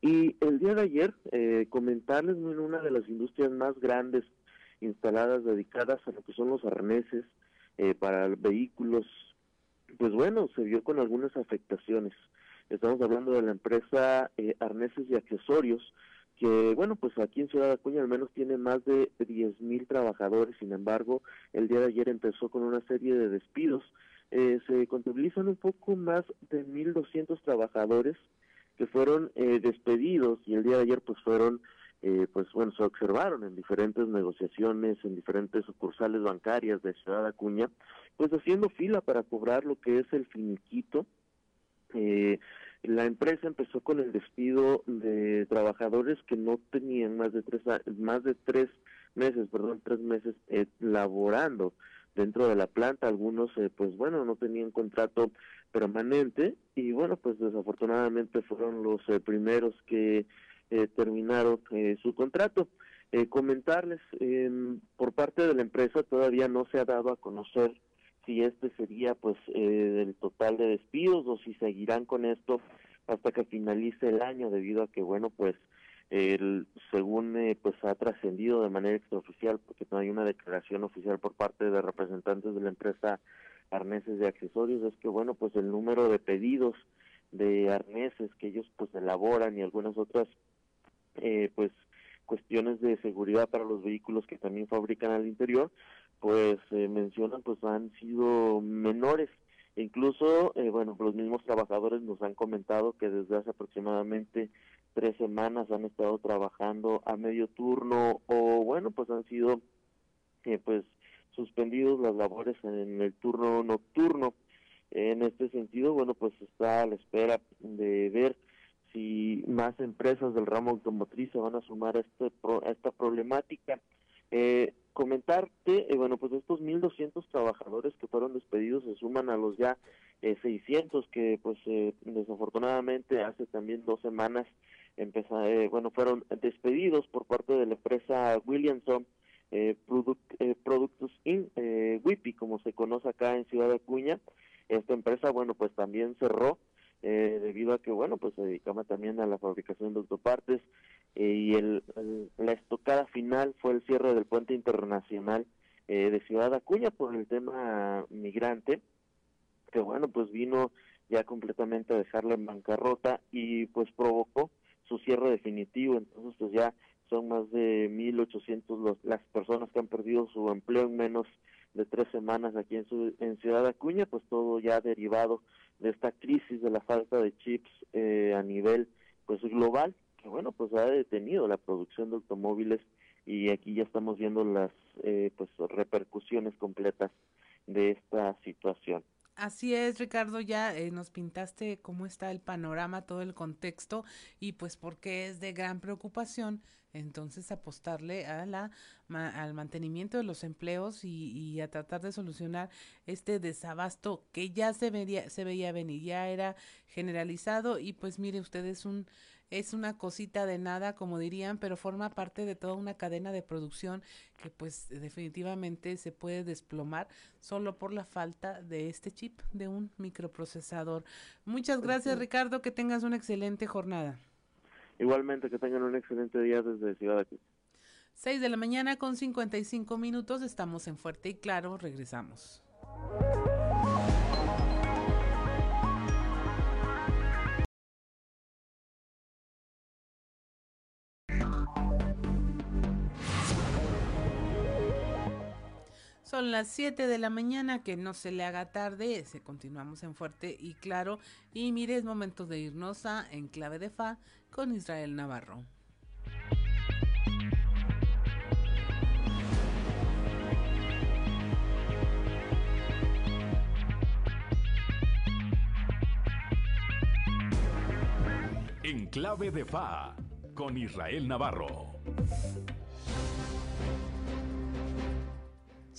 Y el día de ayer, eh, comentarles en una de las industrias más grandes instaladas dedicadas a lo que son los arneses eh, para vehículos, pues bueno, se vio con algunas afectaciones. Estamos hablando de la empresa eh, Arneses y Accesorios, que bueno, pues aquí en Ciudad Acuña al menos tiene más de 10 mil trabajadores, sin embargo, el día de ayer empezó con una serie de despidos. Eh, se contabilizan un poco más de 1.200 trabajadores que fueron eh, despedidos y el día de ayer pues fueron eh, pues bueno, se observaron en diferentes negociaciones, en diferentes sucursales bancarias de Ciudad Acuña, pues haciendo fila para cobrar lo que es el finiquito. Eh, la empresa empezó con el despido de trabajadores que no tenían más de tres más de tres meses, perdón, tres meses eh, laborando dentro de la planta. Algunos, eh, pues bueno, no tenían contrato permanente y bueno, pues desafortunadamente fueron los eh, primeros que eh, terminaron eh, su contrato. Comentarles, por parte de la empresa todavía no se ha dado a conocer si este sería pues el total de despidos o si seguirán con esto hasta que finalice el año debido a que bueno pues el, según eh, pues ha trascendido de manera extraoficial porque no hay una declaración oficial por parte de representantes de la empresa arneses de accesorios es que bueno pues el número de pedidos de arneses que ellos pues elaboran y algunas otras eh, pues cuestiones de seguridad para los vehículos que también fabrican al interior pues eh, mencionan pues han sido menores. Incluso eh, bueno los mismos trabajadores nos han comentado que desde hace aproximadamente tres semanas han estado trabajando a medio turno o bueno pues han sido eh, pues suspendidos las labores en el turno nocturno. En este sentido bueno pues está a la espera de ver si más empresas del ramo automotriz se van a sumar a, este a esta problemática. Eh, comentarte, eh, bueno, pues estos 1.200 trabajadores que fueron despedidos se suman a los ya eh, 600 que, pues, eh, desafortunadamente hace también dos semanas empezó, eh, bueno, fueron despedidos por parte de la empresa Williamson eh, Product, eh, Productos In, eh, WIPI, como se conoce acá en Ciudad de Acuña. Esta empresa, bueno, pues también cerró eh, debido a que, bueno, pues se dedicaba también a la fabricación de autopartes eh, y el, la estocada final fue el cierre del puente internacional eh, de Ciudad Acuña por el tema migrante, que, bueno, pues vino ya completamente a dejarla en bancarrota y pues provocó su cierre definitivo, entonces pues ya son más de 1.800 las personas que han perdido su empleo en menos de tres semanas aquí en, su, en Ciudad Acuña, pues todo ya derivado de esta crisis de la falta de chips eh, a nivel pues global, que bueno, pues ha detenido la producción de automóviles y aquí ya estamos viendo las eh, pues repercusiones completas de esta situación. Así es, Ricardo, ya eh, nos pintaste cómo está el panorama, todo el contexto y pues porque es de gran preocupación entonces apostarle a la al mantenimiento de los empleos y, y, a tratar de solucionar este desabasto que ya se veía se veía venir ya era generalizado y pues mire usted es un es una cosita de nada, como dirían, pero forma parte de toda una cadena de producción que pues definitivamente se puede desplomar solo por la falta de este chip, de un microprocesador. Muchas gracias Ricardo, que tengas una excelente jornada. Igualmente, que tengan un excelente día desde Ciudad de Aquí. 6 de la mañana con 55 minutos, estamos en Fuerte y Claro, regresamos. Son las 7 de la mañana, que no se le haga tarde, se continuamos en fuerte y claro. Y mire, es momento de irnos a Enclave de Fa con Israel Navarro. Enclave de Fa con Israel Navarro.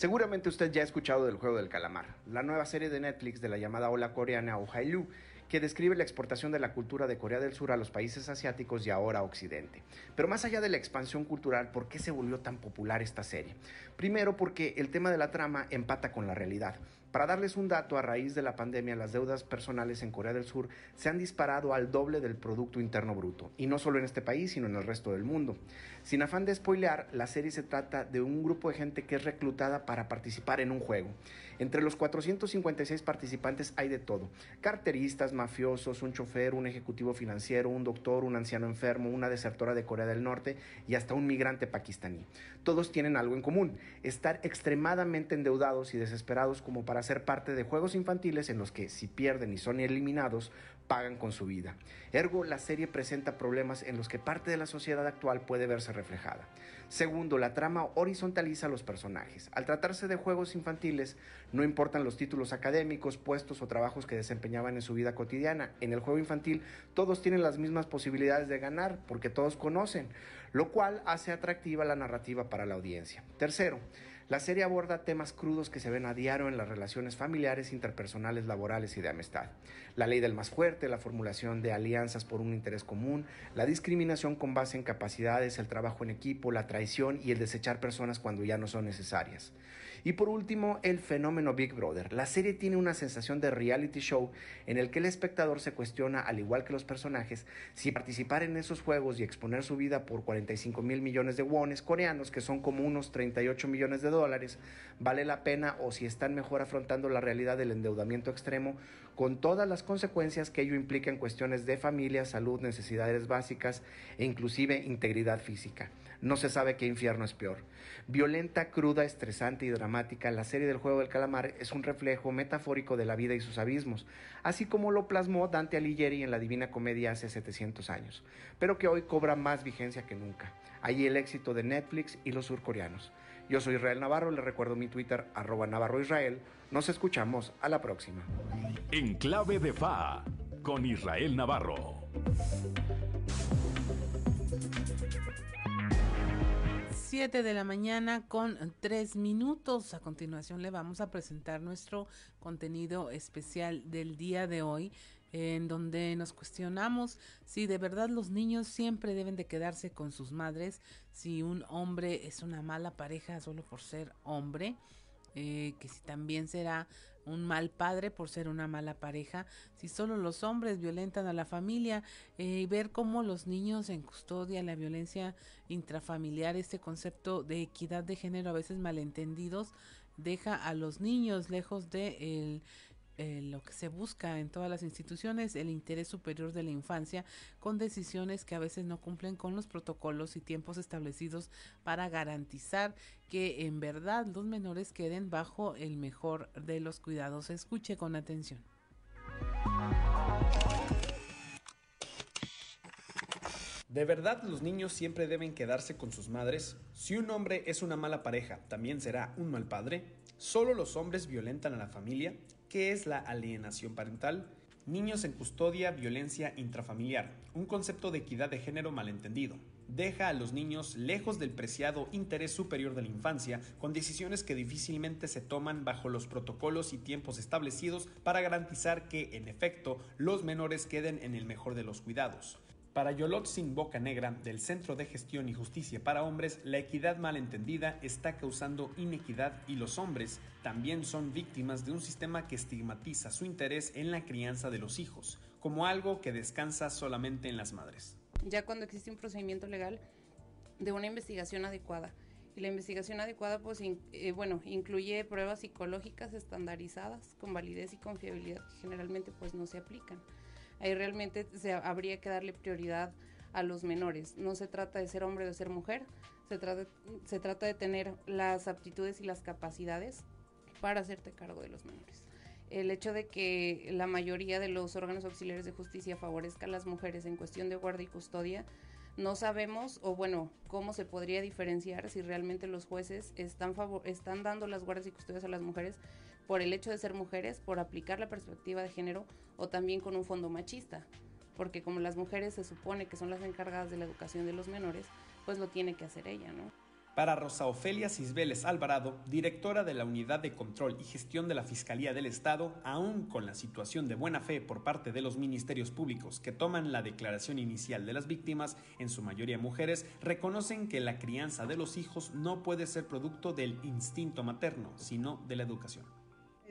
Seguramente usted ya ha escuchado del juego del calamar, la nueva serie de Netflix de la llamada ola coreana o Hailu, que describe la exportación de la cultura de Corea del Sur a los países asiáticos y ahora a Occidente. Pero más allá de la expansión cultural, ¿por qué se volvió tan popular esta serie? Primero porque el tema de la trama empata con la realidad. Para darles un dato, a raíz de la pandemia, las deudas personales en Corea del Sur se han disparado al doble del Producto Interno Bruto, y no solo en este país, sino en el resto del mundo. Sin afán de spoilear, la serie se trata de un grupo de gente que es reclutada para participar en un juego. Entre los 456 participantes hay de todo. Carteristas, mafiosos, un chofer, un ejecutivo financiero, un doctor, un anciano enfermo, una desertora de Corea del Norte y hasta un migrante pakistaní. Todos tienen algo en común, estar extremadamente endeudados y desesperados como para ser parte de juegos infantiles en los que si pierden y son eliminados, pagan con su vida. Ergo, la serie presenta problemas en los que parte de la sociedad actual puede verse reflejada. Segundo, la trama horizontaliza a los personajes. Al tratarse de juegos infantiles, no importan los títulos académicos, puestos o trabajos que desempeñaban en su vida cotidiana. En el juego infantil, todos tienen las mismas posibilidades de ganar, porque todos conocen, lo cual hace atractiva la narrativa para la audiencia. Tercero, la serie aborda temas crudos que se ven a diario en las relaciones familiares, interpersonales, laborales y de amistad. La ley del más fuerte, la formulación de alianzas por un interés común, la discriminación con base en capacidades, el trabajo en equipo, la traición y el desechar personas cuando ya no son necesarias. Y por último, el fenómeno Big Brother. La serie tiene una sensación de reality show en el que el espectador se cuestiona, al igual que los personajes, si participar en esos juegos y exponer su vida por 45 mil millones de wones coreanos, que son como unos 38 millones de dólares, vale la pena o si están mejor afrontando la realidad del endeudamiento extremo con todas las consecuencias que ello implica en cuestiones de familia, salud, necesidades básicas e inclusive integridad física. No se sabe qué infierno es peor. Violenta, cruda, estresante y dramática, la serie del juego del calamar es un reflejo metafórico de la vida y sus abismos, así como lo plasmó Dante Alighieri en la Divina Comedia hace 700 años, pero que hoy cobra más vigencia que nunca. Allí el éxito de Netflix y los surcoreanos. Yo soy Israel Navarro, le recuerdo mi Twitter, arroba Navarro Israel. Nos escuchamos a la próxima. En clave de FA, con Israel Navarro. 7 de la mañana con tres minutos. A continuación le vamos a presentar nuestro contenido especial del día de hoy en donde nos cuestionamos si de verdad los niños siempre deben de quedarse con sus madres, si un hombre es una mala pareja solo por ser hombre, eh, que si también será un mal padre por ser una mala pareja, si solo los hombres violentan a la familia eh, y ver cómo los niños en custodia, la violencia intrafamiliar, este concepto de equidad de género a veces malentendidos, deja a los niños lejos de lo que se busca en todas las instituciones, el interés superior de la infancia, con decisiones que a veces no cumplen con los protocolos y tiempos establecidos para garantizar que en verdad los menores queden bajo el mejor de los cuidados. Escuche con atención. ¿De verdad los niños siempre deben quedarse con sus madres? Si un hombre es una mala pareja, ¿también será un mal padre? ¿Solo los hombres violentan a la familia? ¿Qué es la alienación parental? Niños en custodia, violencia intrafamiliar, un concepto de equidad de género malentendido. Deja a los niños lejos del preciado interés superior de la infancia, con decisiones que difícilmente se toman bajo los protocolos y tiempos establecidos para garantizar que, en efecto, los menores queden en el mejor de los cuidados. Para Yolotzin Boca Negra, del Centro de Gestión y Justicia para Hombres, la equidad malentendida está causando inequidad y los hombres también son víctimas de un sistema que estigmatiza su interés en la crianza de los hijos, como algo que descansa solamente en las madres. Ya cuando existe un procedimiento legal de una investigación adecuada, y la investigación adecuada, pues, eh, bueno, incluye pruebas psicológicas estandarizadas con validez y confiabilidad que generalmente, pues, no se aplican. Ahí realmente se, habría que darle prioridad a los menores. No se trata de ser hombre o de ser mujer, se trata, se trata de tener las aptitudes y las capacidades para hacerte cargo de los menores. El hecho de que la mayoría de los órganos auxiliares de justicia favorezcan a las mujeres en cuestión de guardia y custodia, no sabemos, o bueno, cómo se podría diferenciar si realmente los jueces están, están dando las guardias y custodias a las mujeres por el hecho de ser mujeres, por aplicar la perspectiva de género o también con un fondo machista, porque como las mujeres se supone que son las encargadas de la educación de los menores, pues lo tiene que hacer ella, ¿no? Para Rosa Ofelia Cisbeles Alvarado, directora de la Unidad de Control y Gestión de la Fiscalía del Estado, aún con la situación de buena fe por parte de los ministerios públicos que toman la declaración inicial de las víctimas, en su mayoría mujeres, reconocen que la crianza de los hijos no puede ser producto del instinto materno, sino de la educación.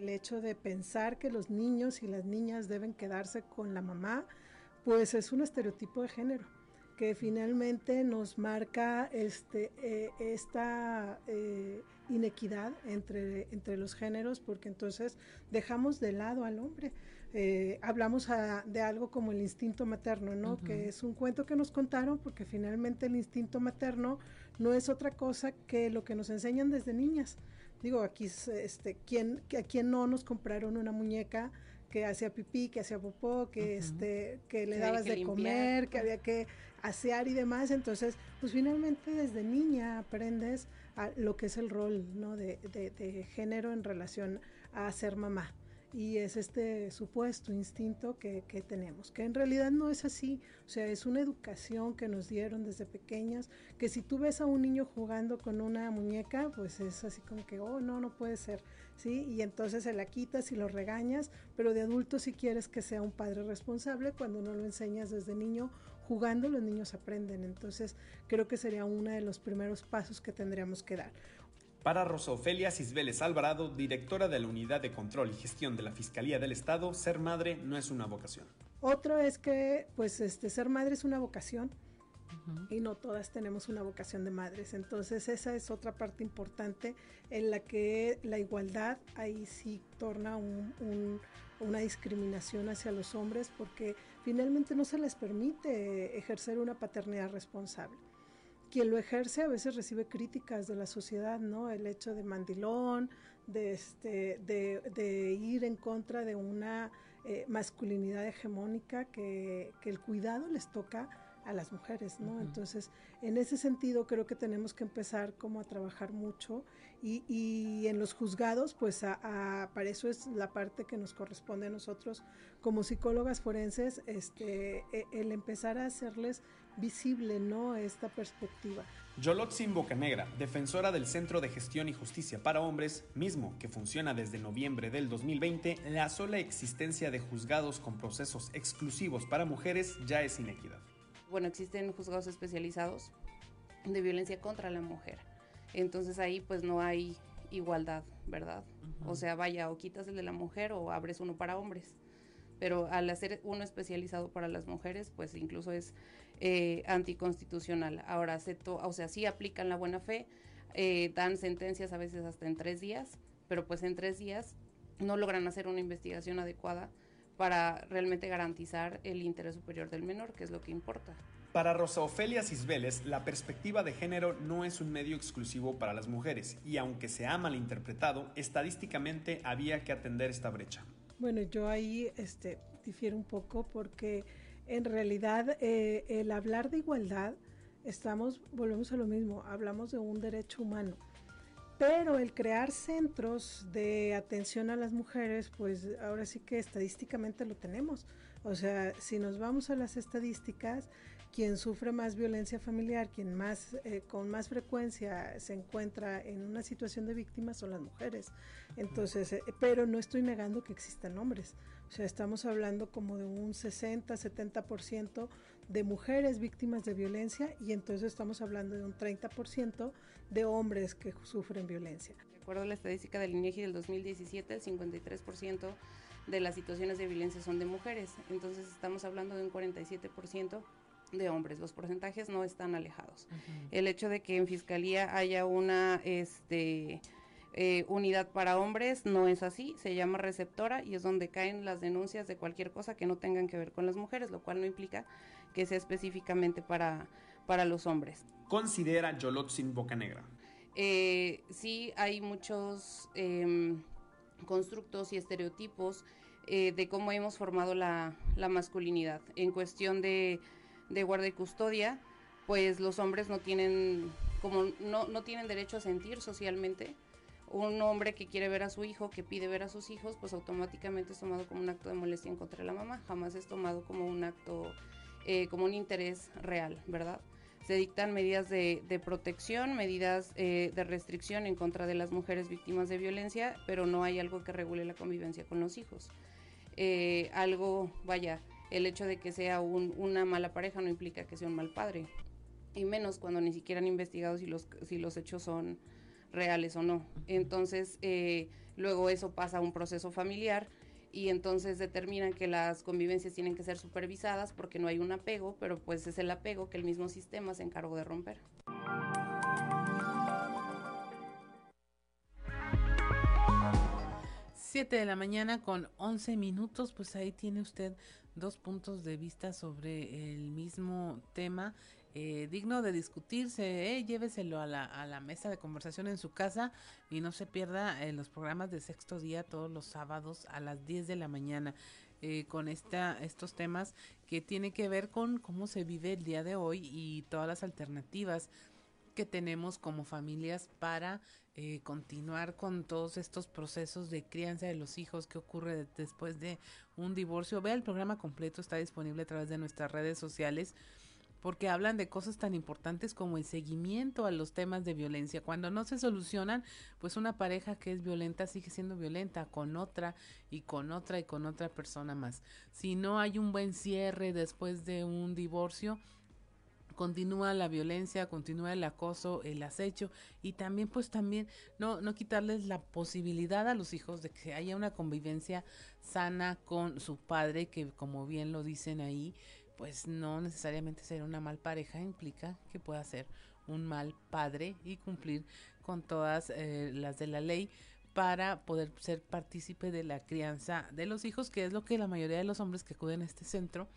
El hecho de pensar que los niños y las niñas deben quedarse con la mamá, pues es un estereotipo de género que finalmente nos marca este, eh, esta eh, inequidad entre, entre los géneros, porque entonces dejamos de lado al hombre. Eh, hablamos de algo como el instinto materno, ¿no? Que es un cuento que nos contaron porque finalmente el instinto materno no es otra cosa que lo que nos enseñan desde niñas. Digo, aquí, este, ¿quién, ¿a quién no nos compraron una muñeca que hacía pipí, que hacía popó, que, este, que le dabas de comer, que había que asear y demás? Entonces, pues finalmente desde niña aprendes a lo que es el rol ¿no? de, de, de género en relación a ser mamá y es este supuesto instinto que, que, tenemos, que en realidad no es así, o sea, es una educación que nos dieron desde pequeñas, que si tú ves a un niño jugando con una muñeca, pues es así como que, oh, no, no puede ser, ¿sí? Y entonces se la quitas y lo regañas, pero de adulto si quieres que sea un padre responsable, cuando no lo enseñas desde niño, jugando los niños aprenden, entonces creo que sería uno de los primeros pasos que tendríamos que dar. Para Rosa Ofelia Cisbeles Alvarado, directora de la Unidad de Control y Gestión de la Fiscalía del Estado, ser madre no es una vocación. Otro es que, pues, este, ser madre es una vocación y no todas tenemos una vocación de madres. Entonces, esa es otra parte importante en la que la igualdad ahí sí torna una discriminación hacia los hombres porque finalmente no se les permite ejercer una paternidad responsable quien lo ejerce a veces recibe críticas de la sociedad, ¿no? El hecho de mandilón, de, este, de, ir en contra de una eh, masculinidad hegemónica que, que, el cuidado les toca a las mujeres, ¿no? Entonces, en ese sentido creo que tenemos que empezar como a trabajar mucho y, y en los juzgados, pues a, para eso es la parte que nos corresponde a nosotros como psicólogas forenses, este, e, el empezar a hacerles visible, ¿no? Esta perspectiva. Yolotzin Bocanegra, defensora del Centro de Gestión y Justicia para Hombres, mismo que funciona desde noviembre del 2020, la sola existencia de juzgados con procesos exclusivos para mujeres ya es inequidad bueno, existen juzgados especializados de violencia contra la mujer. Entonces ahí pues no hay igualdad, ¿verdad? O sea, vaya, o quitas el de la mujer o abres uno para hombres. Pero al hacer uno especializado para las mujeres, pues incluso es eh, anticonstitucional. Ahora, o sea, sí aplican la buena fe, eh, dan sentencias a veces hasta en tres días, pero pues en tres días no logran hacer una investigación adecuada para realmente garantizar el interés superior del menor, que es lo que importa. Para Rosa Ofelia Cisbeles, la perspectiva de género no es un medio exclusivo para las mujeres y aunque se ha malinterpretado, estadísticamente había que atender esta brecha. Bueno, yo ahí este, difiero un poco porque en realidad eh, el hablar de igualdad, estamos, volvemos a lo mismo, hablamos de un derecho humano pero el crear centros de atención a las mujeres, pues ahora sí que estadísticamente lo tenemos. O sea, si nos vamos a las estadísticas, quien sufre más violencia familiar, quien más eh, con más frecuencia se encuentra en una situación de víctima son las mujeres. Entonces, eh, pero no estoy negando que existan hombres. O sea, estamos hablando como de un 60, 70% de mujeres víctimas de violencia y entonces estamos hablando de un 30% de hombres que sufren violencia. A la estadística del INEGI del 2017, el 53% de las situaciones de violencia son de mujeres, entonces estamos hablando de un 47% de hombres. Los porcentajes no están alejados. El hecho de que en fiscalía haya una este eh, unidad para hombres no es así, se llama receptora y es donde caen las denuncias de cualquier cosa que no tengan que ver con las mujeres, lo cual no implica que sea específicamente para, para los hombres. Considera Yolotzin Bocanegra. Eh, sí, hay muchos em, constructos y estereotipos eh, de cómo hemos formado la, masculinidad. En cuestión de, de, guarda y custodia, pues los hombres no tienen, como no, no tienen derecho a sentir socialmente. Un hombre que quiere ver a su hijo, que pide ver a sus hijos, pues automáticamente es tomado como un acto de molestia en contra de la mamá. Jamás es tomado como un acto eh, como un interés real, ¿verdad? Se dictan medidas de, protección, medidas eh, de restricción en contra de las mujeres víctimas de violencia, pero no hay algo que regule la convivencia con los hijos. Eh, algo, vaya, el hecho de que sea una mala pareja no implica que sea un mal padre, y menos cuando ni siquiera han investigado si los, si los hechos son reales o no. Entonces, luego eso pasa a un proceso familiar y entonces determinan que las convivencias tienen que ser supervisadas porque no hay un apego, pero pues es el apego que el mismo sistema se encargó de romper. Siete de la mañana con 11 minutos, pues ahí tiene usted dos puntos de vista sobre el mismo tema eh, digno de discutirse, eh, lléveselo a la, a la mesa de conversación en su casa y no se pierda en los programas de sexto día todos los sábados a las 10 de la mañana eh, con esta, estos temas que tiene que ver con cómo se vive el día de hoy y todas las alternativas que tenemos como familias para eh, continuar con todos estos procesos de crianza de los hijos que ocurre después de un divorcio. Vea el programa completo, está disponible a través de nuestras redes sociales porque hablan de cosas tan importantes como el seguimiento a los temas de violencia. Cuando no se solucionan, pues una pareja que es violenta sigue siendo violenta con otra y con otra y con otra persona más. Si no hay un buen cierre después de un divorcio, continúa la violencia, continúa el acoso, el acecho y también pues también no no quitarles la posibilidad a los hijos de que haya una convivencia sana con su padre que como bien lo dicen ahí, pues no necesariamente ser una mal pareja implica que pueda ser un mal padre y cumplir con todas eh, las de la ley para poder ser partícipe de la crianza de los hijos, que es lo que la mayoría de los hombres que acuden a este centro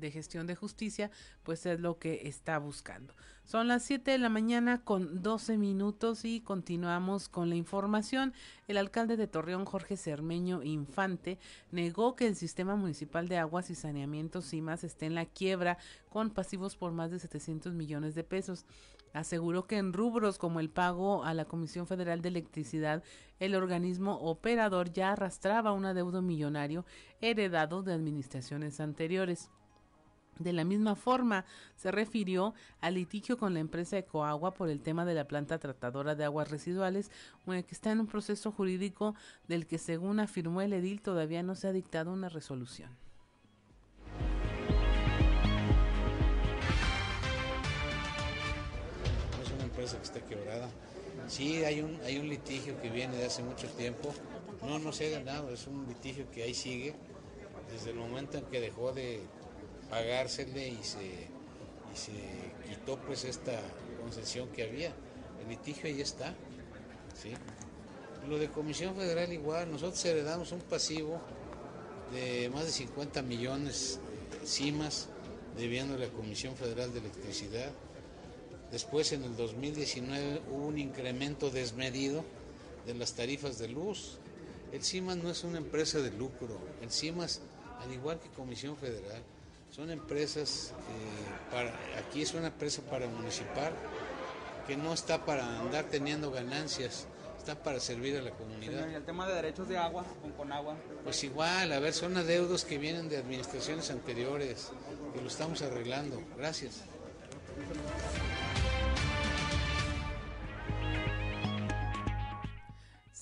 de gestión de justicia, pues es lo que está buscando. Son las 7 de la mañana con 12 minutos y continuamos con la información. El alcalde de Torreón, Jorge Cermeño Infante, negó que el sistema municipal de aguas y saneamiento CIMAS esté en la quiebra con pasivos por más de 700 millones de pesos. Aseguró que en rubros como el pago a la Comisión Federal de Electricidad, el organismo operador ya arrastraba un adeudo millonario heredado de administraciones anteriores. De la misma forma, se refirió al litigio con la empresa Ecoagua por el tema de la planta tratadora de aguas residuales, que está en un proceso jurídico del que, según afirmó el edil, todavía no se ha dictado una resolución. es una empresa que está quebrada. Sí, hay un, hay un litigio que viene de hace mucho tiempo. No, no se ha ganado, es un litigio que ahí sigue desde el momento en que dejó de pagársele y se, quitó pues esta concesión que había. El litigio ahí está. Lo de Comisión Federal igual, nosotros heredamos un pasivo de más de 50 millones cimas debiendo a la Comisión Federal de Electricidad. Después en el 2019 hubo un incremento desmedido de las tarifas de luz. El CIMAS no es una empresa de lucro, el CIMAS, al igual que Comisión Federal, son empresas que para, aquí es una empresa para municipal que no está para andar teniendo ganancias, está para servir a la comunidad. ¿Y el tema de derechos de agua con agua? Pues igual, a ver, son adeudos que vienen de administraciones anteriores y lo estamos arreglando. Gracias.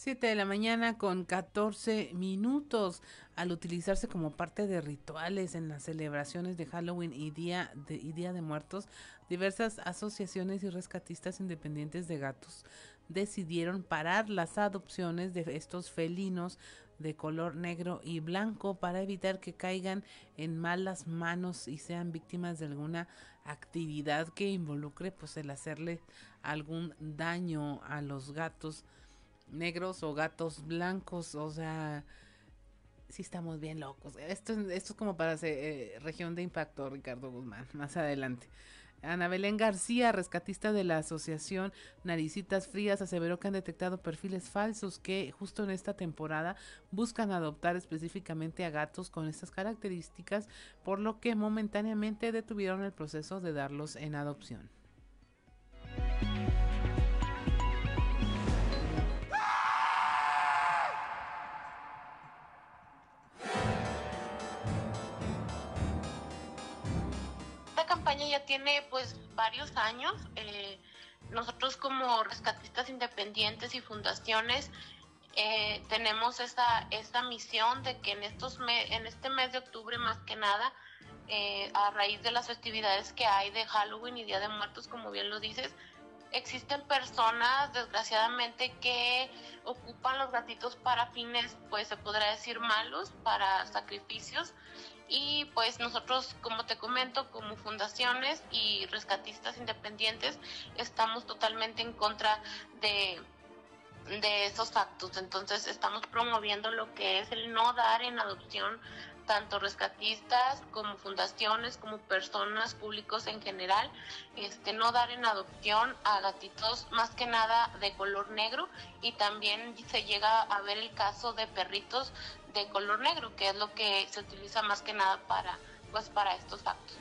7 de la mañana con 14 minutos al utilizarse como parte de rituales en las celebraciones de Halloween y Día de, y Día de Muertos, diversas asociaciones y rescatistas independientes de gatos decidieron parar las adopciones de estos felinos de color negro y blanco para evitar que caigan en malas manos y sean víctimas de alguna actividad que involucre pues el hacerle algún daño a los gatos negros o gatos blancos, o sea, sí estamos bien locos. Esto, esto es como para eh, región de impacto, Ricardo Guzmán, más adelante. Ana Belén García, rescatista de la asociación Naricitas Frías, aseveró que han detectado perfiles falsos que justo en esta temporada buscan adoptar específicamente a gatos con estas características, por lo que momentáneamente detuvieron el proceso de darlos en adopción. Tiene pues varios años. Eh, nosotros como rescatistas independientes y fundaciones eh, tenemos esa, esta misión de que en, estos en este mes de octubre más que nada, eh, a raíz de las festividades que hay de Halloween y Día de Muertos, como bien lo dices, existen personas desgraciadamente que ocupan los gatitos para fines, pues se podrá decir malos, para sacrificios y pues nosotros, como te comento, como fundaciones y rescatistas independientes, estamos totalmente en contra de, de esos actos. Entonces estamos promoviendo lo que es el no dar en adopción tanto rescatistas como fundaciones como personas públicos en general este no dar en adopción a gatitos más que nada de color negro y también se llega a ver el caso de perritos de color negro, que es lo que se utiliza más que nada para, pues, para estos actos.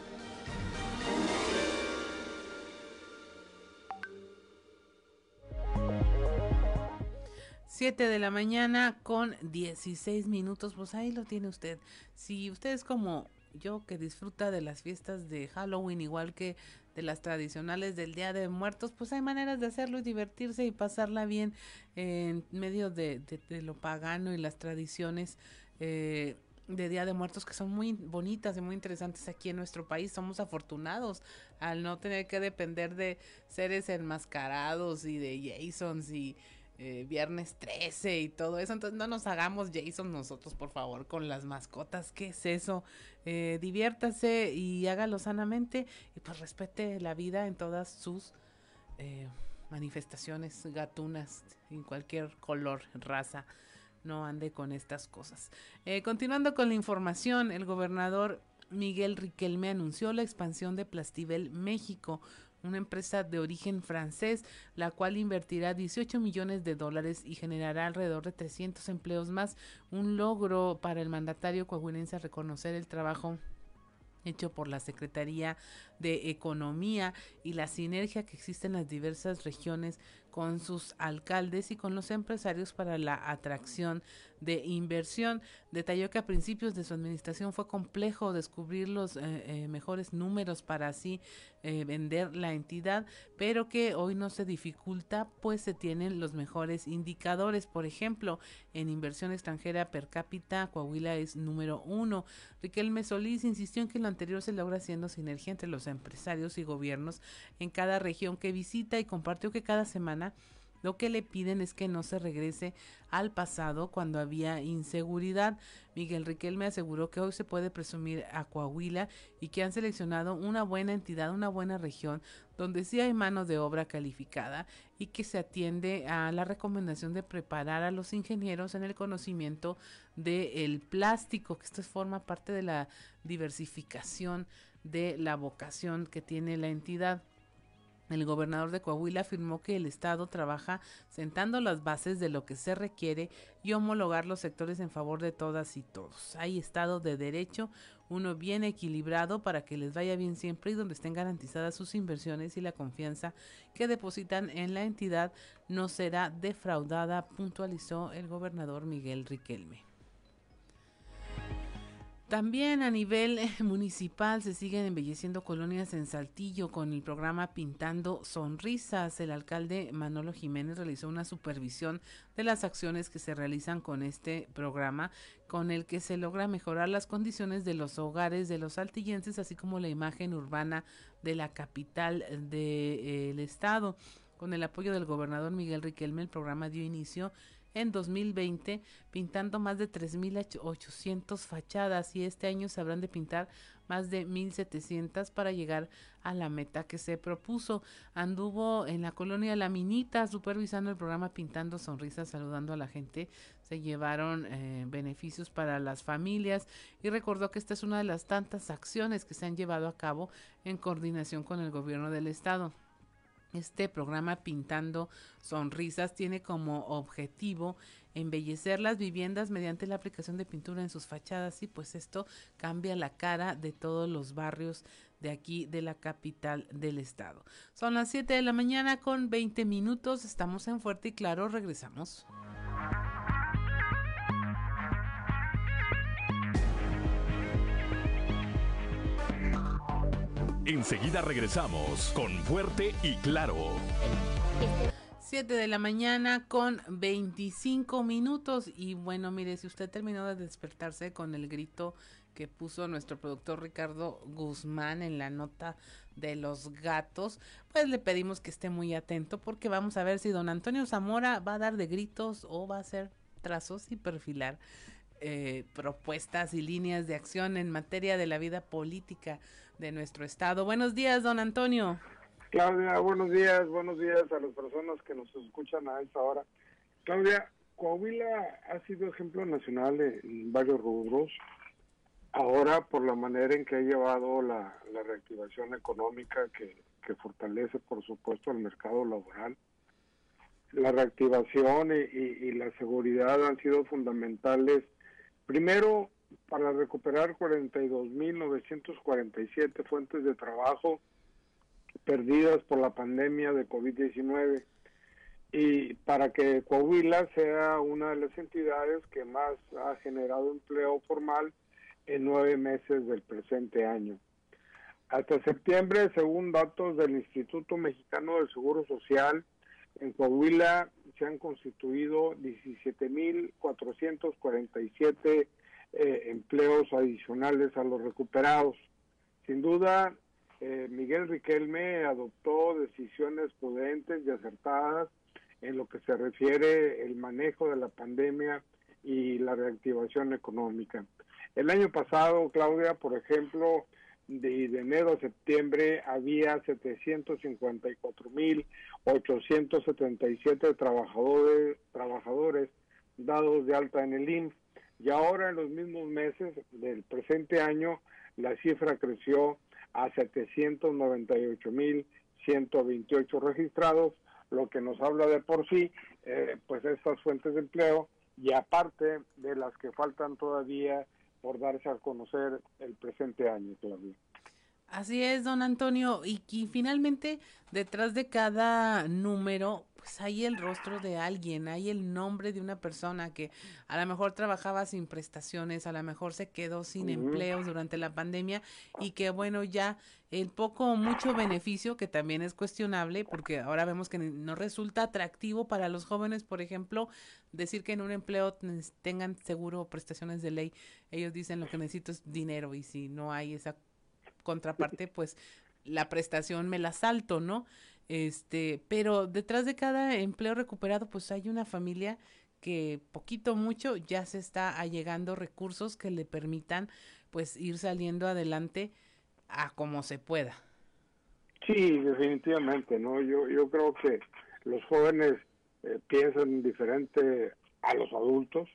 Siete de la mañana con 16 minutos, pues ahí lo tiene usted. Si usted es como yo que disfruta de las fiestas de Halloween igual que de las tradicionales del Día de Muertos, pues hay maneras de hacerlo y divertirse y pasarla bien en medio de, lo pagano y las tradiciones. Eh, de Día de Muertos que son muy bonitas y muy interesantes aquí en nuestro país. Somos afortunados al no tener que depender de seres enmascarados y de Jasons y eh, Viernes 13 y todo eso. Entonces no nos hagamos Jason nosotros, por favor, con las mascotas. ¿Qué es eso? Eh, diviértase y hágalo sanamente y pues respete la vida en todas sus eh, manifestaciones gatunas, en cualquier color, raza no ande con estas cosas. Eh, continuando con la información, el gobernador Miguel Riquelme anunció la expansión de Plastivel México, una empresa de origen francés, la cual invertirá 18 millones de dólares y generará alrededor de 300 empleos más, un logro para el mandatario coahuilense reconocer el trabajo hecho por la Secretaría de Economía y la sinergia que existe en las diversas regiones con sus alcaldes y con los empresarios para la atracción de inversión. Detalló que a principios de su administración fue complejo descubrir los eh, eh, mejores números para así eh, vender la entidad, pero que hoy no se dificulta, pues se tienen los mejores indicadores. Por ejemplo, en inversión extranjera per cápita, Coahuila es número uno. Riquelme Solís insistió en que lo anterior se logra haciendo sinergia entre los empresarios y gobiernos en cada región que visita y compartió que cada semana lo que le piden es que no se regrese al pasado cuando había inseguridad. Miguel Riquelme aseguró que hoy se puede presumir a Coahuila y que han seleccionado una buena entidad, una buena región donde sí hay mano de obra calificada y que se atiende a la recomendación de preparar a los ingenieros en el conocimiento del plástico, que esto forma parte de la diversificación de la vocación que tiene la entidad. El gobernador de Coahuila afirmó que el Estado trabaja sentando las bases de lo que se requiere y homologar los sectores en favor de todas y todos. Hay Estado de Derecho, uno bien equilibrado para que les vaya bien siempre y donde estén garantizadas sus inversiones y la confianza que depositan en la entidad no será defraudada, puntualizó el gobernador Miguel Riquelme. También a nivel eh, municipal se siguen embelleciendo colonias en Saltillo con el programa Pintando Sonrisas. El alcalde Manolo Jiménez realizó una supervisión de las acciones que se realizan con este programa, con el que se logra mejorar las condiciones de los hogares de los saltillenses, así como la imagen urbana de la capital del de, eh, estado. Con el apoyo del gobernador Miguel Riquelme, el programa dio inicio en 2020 pintando más de 3.800 fachadas y este año se habrán de pintar más de 1.700 para llegar a la meta que se propuso. Anduvo en la colonia La Minita supervisando el programa Pintando Sonrisas, saludando a la gente. Se llevaron eh, beneficios para las familias y recordó que esta es una de las tantas acciones que se han llevado a cabo en coordinación con el gobierno del estado. Este programa Pintando Sonrisas tiene como objetivo embellecer las viviendas mediante la aplicación de pintura en sus fachadas y pues esto cambia la cara de todos los barrios de aquí de la capital del estado. Son las 7 de la mañana con 20 minutos, estamos en Fuerte y Claro, regresamos. Enseguida regresamos con Fuerte y Claro. 7 de la mañana con 25 minutos. Y bueno, mire, si usted terminó de despertarse con el grito que puso nuestro productor Ricardo Guzmán en la nota de los gatos, pues le pedimos que esté muy atento porque vamos a ver si don Antonio Zamora va a dar de gritos o va a hacer trazos y perfilar eh, propuestas y líneas de acción en materia de la vida política de nuestro estado. Buenos días, don Antonio. Claudia, buenos días, buenos días a las personas que nos escuchan a esta hora. Claudia, Coahuila ha sido ejemplo nacional en varios rubros. Ahora, por la manera en que ha llevado la, reactivación económica que, fortalece, por supuesto, el mercado laboral, la reactivación y la seguridad han sido fundamentales. Primero, para recuperar 42.947 fuentes de trabajo perdidas por la pandemia de COVID-19 y para que Coahuila sea una de las entidades que más ha generado empleo formal en nueve meses del presente año. Hasta septiembre, según datos del Instituto Mexicano del Seguro Social, en Coahuila se han constituido 17.447 eh, empleos adicionales a los recuperados. Sin duda, eh, Miguel Riquelme adoptó decisiones prudentes y acertadas en lo que se refiere el manejo de la pandemia y la reactivación económica. El año pasado, Claudia, por ejemplo, de, enero a septiembre había 754.877 trabajadores, trabajadores dados de alta en el IMSS y ahora en los mismos meses del presente año la cifra creció a 798.128 registrados, lo que nos habla de por sí, eh, pues estas fuentes de empleo y aparte de las que faltan todavía por darse a conocer el presente año todavía. Así es, don Antonio. Y, y, finalmente, detrás de cada número, pues hay el rostro de alguien, hay el nombre de una persona que a lo mejor trabajaba sin prestaciones, a lo mejor se quedó sin empleos durante la pandemia y que bueno, ya el poco o mucho beneficio, que también es cuestionable, porque ahora vemos que no resulta atractivo para los jóvenes, por ejemplo, decir que en un empleo tengan seguro o prestaciones de ley. Ellos dicen lo que necesito es dinero y si no hay esa contraparte, pues la prestación me la salto, ¿no? Este, pero detrás de cada empleo recuperado, pues hay una familia que poquito mucho ya se está allegando recursos que le permitan pues ir saliendo adelante a como se pueda. Sí, definitivamente, ¿no? Yo, yo creo que los jóvenes eh, piensan diferente a los adultos,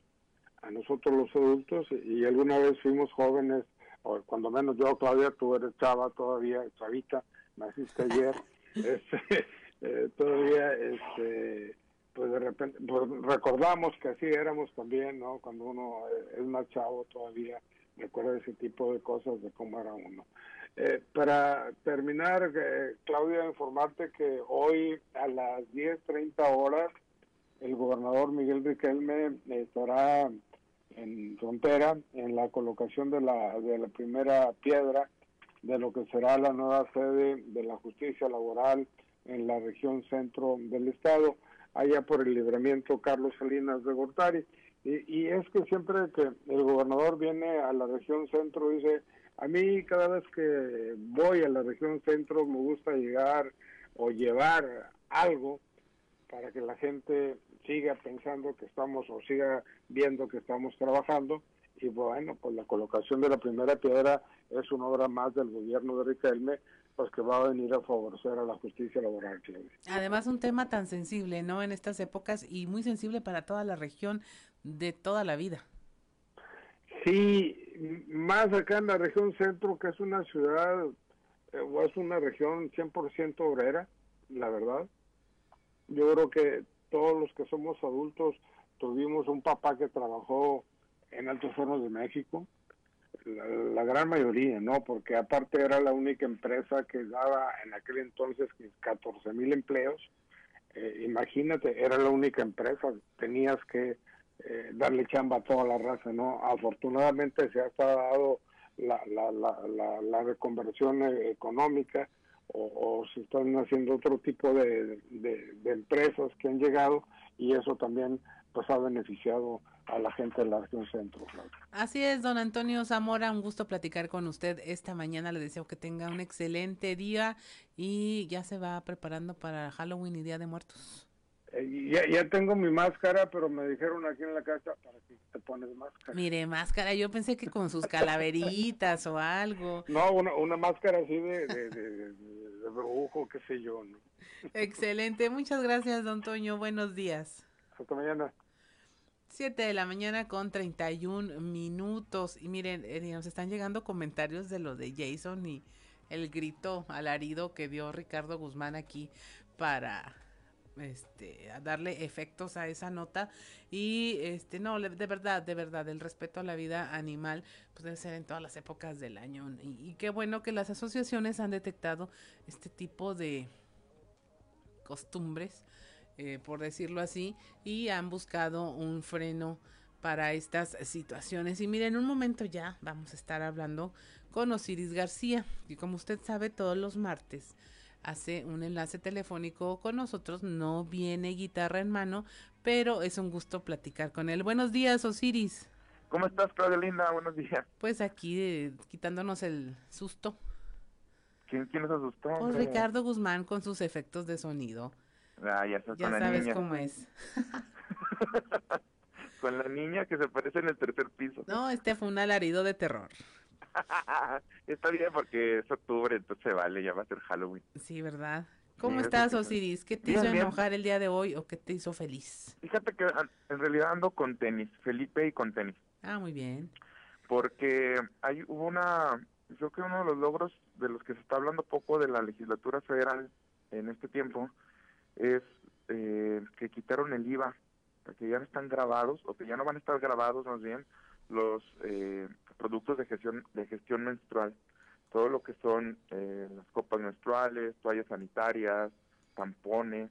a nosotros los adultos, y alguna vez fuimos jóvenes o cuando menos yo todavía, tú eres chava todavía, chavita, naciste ayer, este, eh, todavía, este, pues de repente, pues recordamos que así éramos también, ¿no? Cuando uno es más todavía, recuerda ese tipo de cosas de cómo era uno. Eh, para terminar, eh, Claudia, informarte que hoy a las 10.30 horas el gobernador Miguel Riquelme estará en frontera en la colocación de la, de la primera piedra de lo que será la nueva sede de la justicia laboral en la región centro del estado, allá por el libramiento Carlos Salinas de Gortari. Y, es que siempre que el gobernador viene a la región centro, dice, a mí cada vez que voy a la región centro me gusta llegar o llevar algo para que la gente siga pensando que estamos o siga viendo que estamos trabajando y bueno, pues la colocación de la primera piedra es una obra más del gobierno de Riquelme, pues que va a venir a favorecer a la justicia laboral. Además, un tema tan sensible, ¿no? En estas épocas y muy sensible para toda la región de toda la vida. Sí, más acá en la región centro, que es una ciudad eh, o es una región 100% obrera, la verdad. Yo creo que todos los que somos adultos tuvimos un papá que trabajó en Altos Hornos de México, la, gran mayoría, ¿no? Porque aparte era la única empresa que daba en aquel entonces 14 mil empleos. Eh, imagínate, era la única empresa, tenías que eh, darle chamba a toda la raza, ¿no? Afortunadamente se ha dado la, la, la, la reconversión eh, económica o, se están haciendo otro tipo de, empresas que han llegado y eso también pues ha beneficiado a la gente de la región centro. Así es, don Antonio Zamora, un gusto platicar con usted esta mañana. Le deseo que tenga un excelente día y ya se va preparando para Halloween y Día de Muertos. Eh, ya, ya, tengo mi máscara, pero me dijeron aquí en la casa para que te pones máscara. Mire, máscara, yo pensé que con sus calaveritas o algo. No, una, una máscara así de, de, de, brujo, qué sé yo. ¿no? Excelente, muchas gracias, don Toño, buenos días. Hasta mañana. Siete de la mañana con 31 minutos. Y miren, eh, nos están llegando comentarios de lo de Jason y el grito alarido que dio Ricardo Guzmán aquí para este darle efectos a esa nota y este no de verdad de verdad el respeto a la vida animal pues debe ser en todas las épocas del año y, qué bueno que las asociaciones han detectado este tipo de costumbres eh, por decirlo así y han buscado un freno para estas situaciones y miren un momento ya vamos a estar hablando con Osiris García y como usted sabe todos los martes hace un enlace telefónico con nosotros. No viene guitarra en mano, pero es un gusto platicar con él. Buenos días, Osiris. ¿Cómo estás, Claudia Linda? Buenos días. Pues aquí eh, quitándonos el susto. ¿Quién, quién nos asustó? Pues? Ricardo Guzmán con sus efectos de sonido. Ah, ya estás Ya con la sabes niña. cómo es. Con la niña que se parece en el tercer piso. No, este fue un alarido de terror. Está bien porque es octubre, entonces vale, ya va a ser Halloween. Sí, ¿verdad? ¿Cómo Sí, estás. Osiris? ¿Qué te Bien, hizo bien. enojar el día de hoy o qué te hizo feliz? Fíjate que an- en realidad ando con tenis, Felipe y con tenis. Ah, muy bien. porque hay hubo una yo creo que uno de los logros de los que se está hablando poco de la legislatura federal en este tiempo es eh, que quitaron el IVA que ya no están grabados o que ya no van a estar grabados más bien los eh, productos de gestión de gestión menstrual. Todo lo que son eh, las copas menstruales toallas sanitarias tampones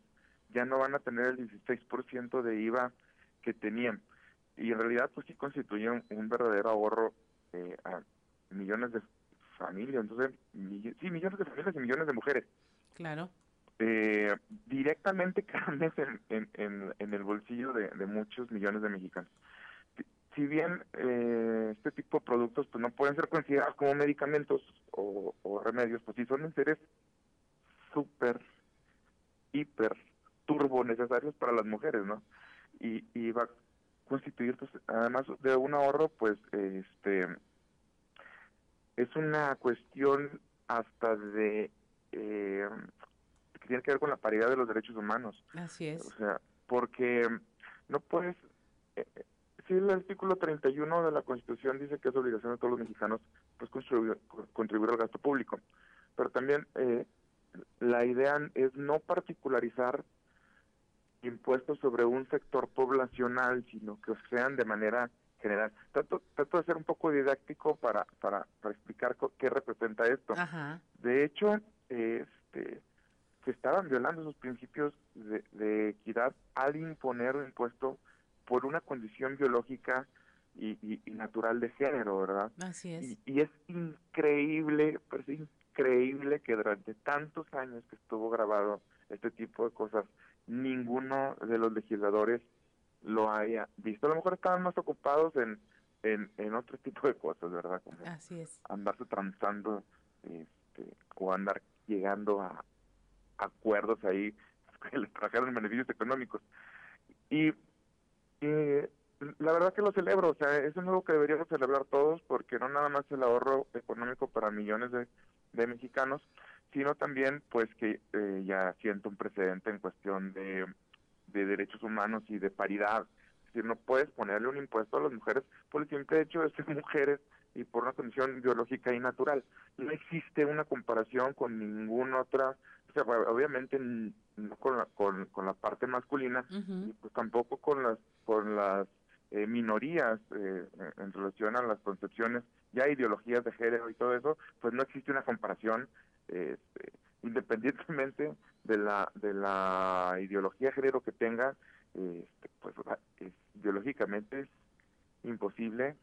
ya no van a tener el 16% de IVA que tenían. Y en realidad pues sí constituye un, verdadero ahorro eh, a millones de familias, entonces sí millones de familias y millones de mujeres. Claro. Eh, directamente cada en, el bolsillo de, muchos millones de mexicanos. Si- bien eh, este tipo de productos pues no pueden ser considerados como medicamentos o, remedios, pues sí son seres súper, hiper, turbo necesarios para las mujeres, ¿no? Y, y va a constituir, pues, además de un ahorro, pues, este, es una cuestión hasta de, eh, que tiene que ver con la paridad de los derechos humanos. Así es. O sea, porque no puedes... Eh, eh, sí, el artículo 31 de la Constitución dice que es obligación de todos los mexicanos pues contribuir, contribuir al gasto público. Pero también eh, la idea es no particularizar impuestos sobre un sector poblacional, sino que sean de manera general. Trato, trato de ser un poco didáctico para, para, para explicar qué representa esto. Ajá. De hecho, este, se estaban violando esos principios de, de equidad al imponer un impuesto por una condición biológica y, y- y natural de género, ¿verdad? Así es. Y, y es increíble, pero es increíble que durante tantos años que estuvo grabado este tipo de cosas, ninguno de los legisladores lo haya visto. A lo mejor estaban más ocupados en, en, en otro tipo de cosas, ¿verdad? Como Así es. andarse transando este, o andar llegando a acuerdos ahí que les trajeron beneficios económicos. Y eh, la verdad que lo celebro, o sea, es algo que deberíamos celebrar todos porque no nada más el ahorro económico para millones de, de mexicanos, sino también pues que eh, ya siento un precedente en cuestión de, de derechos humanos y de paridad. Es decir, no puedes ponerle un impuesto a las mujeres por el simple hecho de ser mujeres y por una condición biológica y natural. No existe una comparación con ninguna otra, o sea, obviamente no con la, con, con la parte masculina, y pues tampoco con las con las eh, minorías eh, en relación a las concepciones, ya ideologías de género y todo eso, pues no existe una comparación eh, independientemente de la de la ideología de género que tenga, eh, pues es, biológicamente es imposible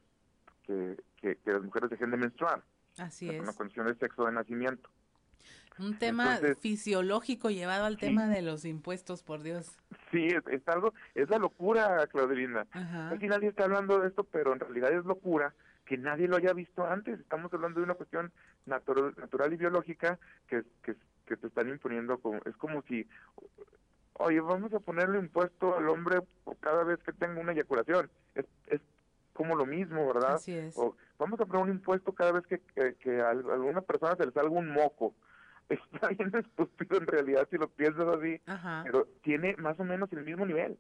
que, que, que las mujeres dejen de menstruar. Así Es una condición de sexo de nacimiento. Un tema Entonces- fisiológico llevado al tema de los impuestos, por Dios. Sí, es, es algo, es la locura, Claudelina. Aquí nadie está hablando de esto, pero en realidad es locura que nadie lo haya visto antes. Estamos hablando de una cuestión natural, natural y biológica que, que, que te están imponiendo. Como, es como si, oye, vamos a ponerle impuesto al hombre por cada vez que tenga una eyaculación. Es, es como lo mismo, ¿verdad? Así es. O vamos a poner un impuesto cada vez que, que, que a alguna persona se le salga un moco. Está bien estúpido en realidad si lo piensas así, Ajá. pero tiene más o menos el mismo nivel.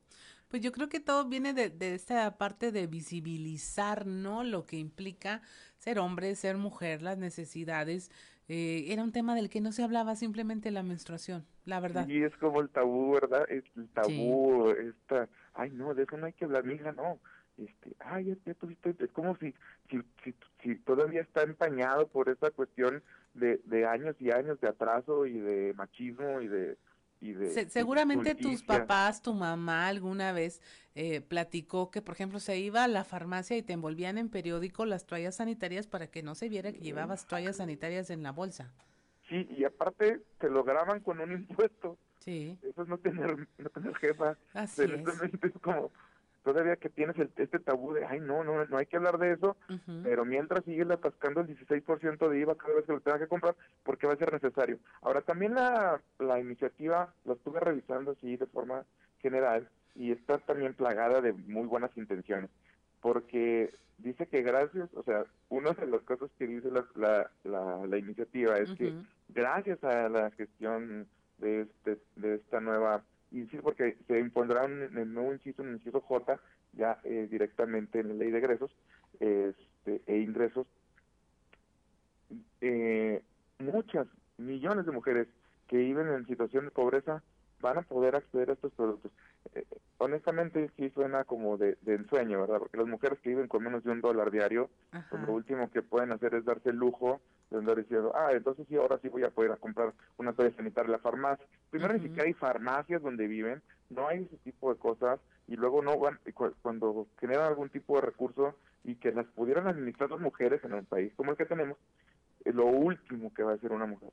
Pues yo creo que todo viene de, de esta parte de visibilizar, ¿no? Lo que implica ser hombre, ser mujer, las necesidades. Eh, era un tema del que no se hablaba simplemente la menstruación, la verdad. Y es como el tabú, ¿verdad? El tabú, esta, ay no, de eso no hay que hablar, mija, no. Este, ay, ya, ya tuviste, es como si, si, si, si todavía está empañado por esta cuestión de, de años y años de atraso y de machismo y de... Y de Se- seguramente tus papás, tu mamá alguna vez eh, platicó que, por ejemplo, se iba a la farmacia y te envolvían en periódico las toallas sanitarias para que no se viera que llevabas toallas sanitarias en la bolsa. Sí, y aparte te lo graban con un impuesto. Sí. Eso es no tener, no tener jefa. Así es. Es como, todavía que tienes el, este tabú de, ay, no, no, no hay que hablar de eso, pero mientras sigues atascando el 16% de IVA cada vez que lo tengas que comprar, porque va a ser necesario. Ahora, también la, la iniciativa la estuve revisando así de forma general y está también plagada de muy buenas intenciones, porque dice que gracias, o sea, una de las cosas que dice la, la, la, iniciativa es que gracias a la gestión de, este, de esta nueva inciso, porque se impondrá un, el nuevo inciso, un inciso J, ya eh, directamente en la ley de egresos este, e ingresos, eh, muchas millones de mujeres que viven en situación de pobreza van a poder acceder a estos productos. Eh, honestamente sí suena como de, ensueño, ¿verdad? Porque las mujeres que viven con menos de un dólar diario, pues lo último que pueden hacer es darse el lujo de andar diciendo, ah, entonces sí, ahora sí voy a poder comprar una toalla sanitaria en la farmacia. Primero ni siquiera hay farmacias donde viven, no hay ese tipo de cosas, y luego no van, cuando generan algún tipo de recurso y que las pudieran administrar las mujeres en un país como el que tenemos, es lo último que va a hacer una mujer.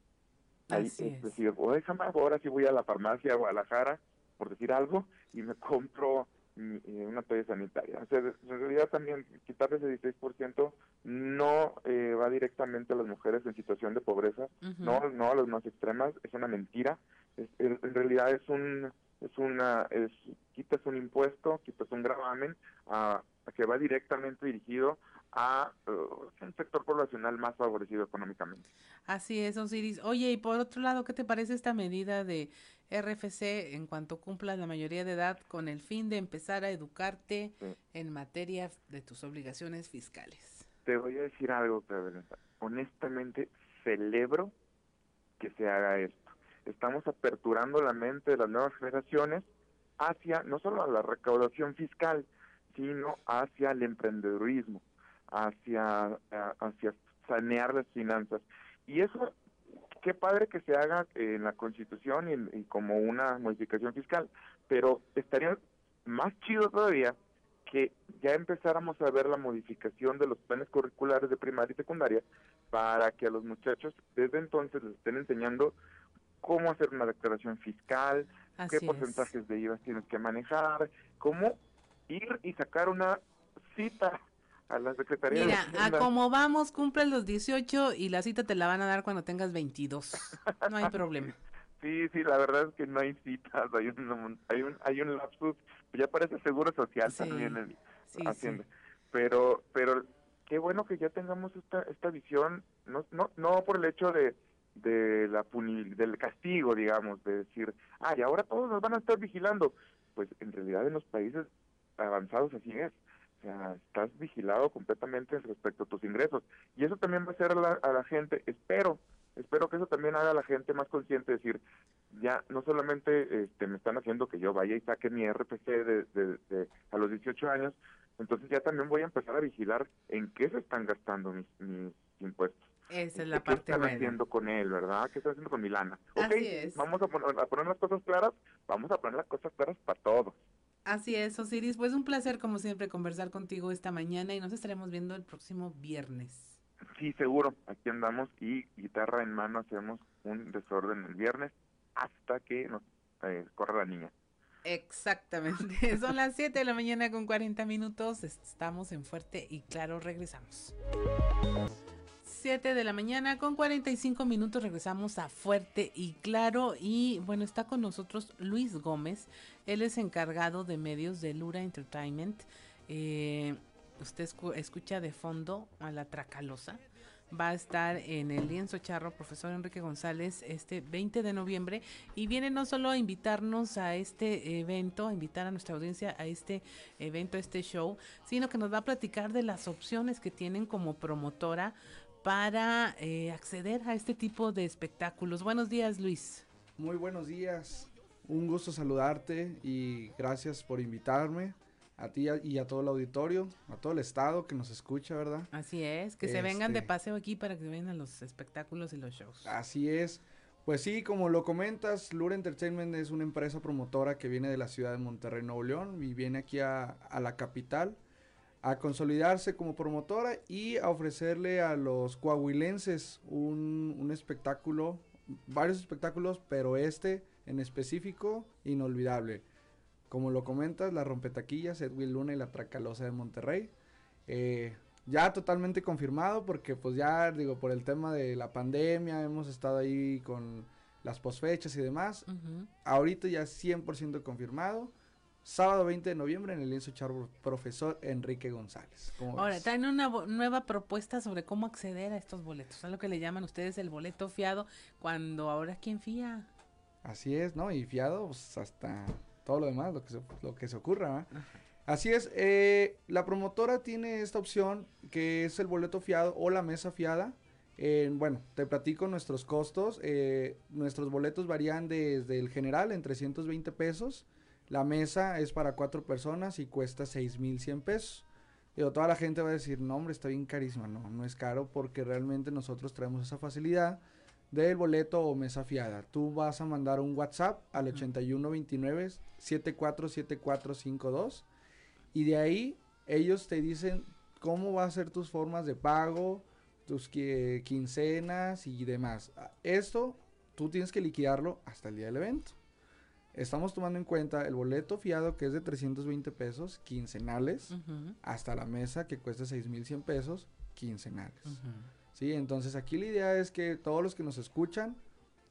Ahí, es, decir, o déjame, ahora sí voy a la farmacia a Guadalajara, por decir algo, y me compro una toalla sanitaria. O sea, en realidad también quitarle ese 16% no eh, va directamente a las mujeres en situación de pobreza, no, no a las más extremas, es una mentira. en realidad es un es una es quitas un impuesto, quitas un gravamen a, que va directamente dirigido a uh, un sector poblacional más favorecido económicamente. Así es, Osiris. Oye, y por otro lado, ¿qué te parece esta medida de RFC en cuanto cumplas la mayoría de edad con el fin de empezar a educarte en materia de tus obligaciones fiscales? Te voy a decir algo, Honestamente, celebro que se haga esto. Estamos aperturando la mente de las nuevas generaciones hacia no solo la recaudación fiscal, sino hacia el emprendedurismo hacia, hacia sanear las finanzas. Y eso, qué padre que se haga en la Constitución y, como una modificación fiscal, pero estaría más chido todavía que ya empezáramos a ver la modificación de los planes curriculares de primaria y secundaria para que a los muchachos desde entonces les estén enseñando cómo hacer una declaración fiscal, qué porcentajes de IVA tienes que manejar, cómo ir y sacar una cita a la Secretaría Mira, a como vamos, cumple los 18 y la cita te la van a dar cuando tengas 22. No hay problema. sí, sí, la verdad es que no hay citas, hay un, hay un, hay un lapsus, ya parece seguro social también en Hacienda. Pero, pero qué bueno que ya tengamos esta, esta visión, no, no, no por el hecho de, de la del castigo, digamos, de decir, ay, ahora todos nos van a estar vigilando. Pues en realidad en los países avanzados así es estás vigilado completamente respecto a tus ingresos. Y eso también va a hacer a la, a la gente, espero, espero que eso también haga a la gente más consciente, decir, ya no solamente este, me están haciendo que yo vaya y saque mi RPC de, de, a los 18 años, entonces ya también voy a empezar a vigilar en qué se están gastando mis, mis impuestos. Esa es la ¿Qué parte están haciendo con él, verdad? ¿Qué están haciendo con mi lana? vamos a poner, a poner las cosas claras, vamos a poner las cosas claras para todos. Así es, Osiris. Pues un placer, como siempre, conversar contigo esta mañana y nos estaremos viendo el próximo viernes. Sí, seguro. Aquí andamos y guitarra en mano hacemos un desorden el viernes hasta que nos eh, corra la niña. Exactamente. Son las 7 de la mañana con 40 minutos. Estamos en Fuerte y Claro. Regresamos. 7 de la mañana con 45 minutos regresamos a Fuerte y Claro. Y bueno está con nosotros Luis Gómez, él es encargado de medios de Lura Entertainment, eh, usted escucha de fondo a la Tracalosa, va a estar en el lienzo charro profesor Enrique González este 20 de noviembre. Y viene no solo a invitarnos a este evento, a invitar a nuestra audiencia a este evento, a este show, sino que nos va a platicar de las opciones que tienen como promotora para eh, acceder a este tipo de espectáculos. Buenos días, Luis. Muy buenos días. Un gusto saludarte y gracias por invitarme a ti y a todo el auditorio, a todo el estado que nos escucha, ¿verdad? Así es, que se vengan de este paseo aquí para que vengan los espectáculos y los shows. Así es. Pues sí, como lo comentas, Lure Entertainment es una empresa promotora que viene de la ciudad de Monterrey, Nuevo León y viene aquí a, a la capital a consolidarse como promotora y a ofrecerle a los coahuilenses un, espectáculo, varios espectáculos, pero este en específico inolvidable. como lo comentas, la rompetaquillas, Edwin Luna y la Tracalosa de Monterrey. Eh, ya totalmente confirmado porque pues ya digo por el tema de la pandemia hemos estado ahí con las posfechas y demás. Ahorita ya 100% confirmado. Sábado 20 de noviembre en el lienzo Charbo profesor Enrique González. Ahora, traen una nueva propuesta sobre cómo acceder a estos boletos. Es lo que le llaman ustedes el boleto fiado, cuando ahora quién fía. Así es, ¿no? Y fiado, pues hasta todo lo demás, lo que se, lo que se ocurra. Así es, eh, la promotora tiene esta opción que es el boleto fiado o la mesa fiada. bueno, te platico nuestros costos. Eh, nuestros boletos varían desde el general en 320 pesos la mesa es para cuatro personas y cuesta 6100 pesos. Pero toda la gente va a decir, no hombre, está bien carísima. No, no es caro porque realmente nosotros traemos esa facilidad del boleto o mesa fiada. Tú vas a mandar un WhatsApp al 8129 747452 y de ahí ellos te dicen cómo va a ser tus formas de pago, tus quincenas y demás. Esto tú tienes que liquidarlo hasta el día del evento estamos tomando en cuenta el boleto fiado que es de 320 pesos quincenales hasta la mesa que cuesta 6100 pesos quincenales. Sí, entonces aquí la idea es que todos los que nos escuchan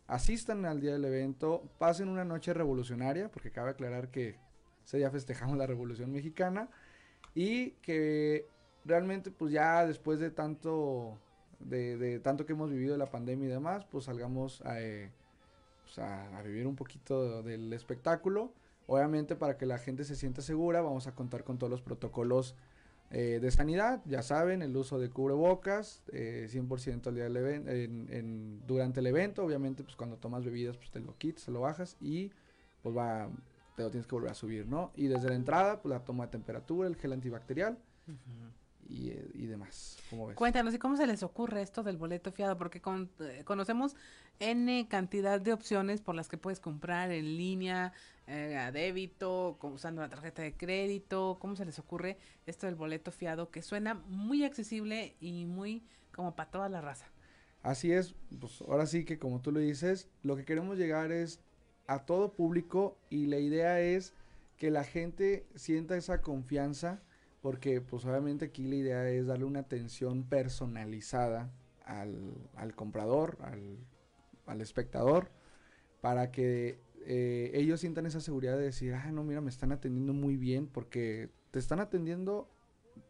asistan al día del evento, pasen una noche revolucionaria, porque cabe aclarar que ese día festejamos la Revolución Mexicana y que realmente pues ya después de tanto de, tanto que hemos vivido la pandemia y demás, pues salgamos a eh, pues, a, vivir un poquito del espectáculo. Obviamente para que la gente se sienta segura vamos a contar con todos los protocolos eh, de sanidad. Ya saben, el uso de cubrebocas, eh, 100% al día del durante el evento. Obviamente pues cuando tomas bebidas pues te lo quitas, te lo bajas y pues va, te lo tienes que volver a subir, ¿no? Y desde la entrada pues la toma de temperatura, el gel antibacterial y demás. ¿Cómo ves? Cuéntanos, ¿y cómo se les ocurre esto del boleto fiado? Porque eh, conocemos N cantidad de opciones por las que puedes comprar en línea, eh, a débito, usando una tarjeta de crédito. ¿Cómo se les ocurre esto del boleto fiado que suena muy accesible y muy como para toda la raza? Así es, pues ahora sí que como tú lo dices, lo que queremos llegar es a todo público y la idea es que la gente sienta esa confianza porque pues obviamente aquí la idea es darle una atención personalizada al, comprador, al, espectador, para que eh, ellos sientan esa seguridad de decir, ah, no, mira, me están atendiendo muy bien, porque te están atendiendo,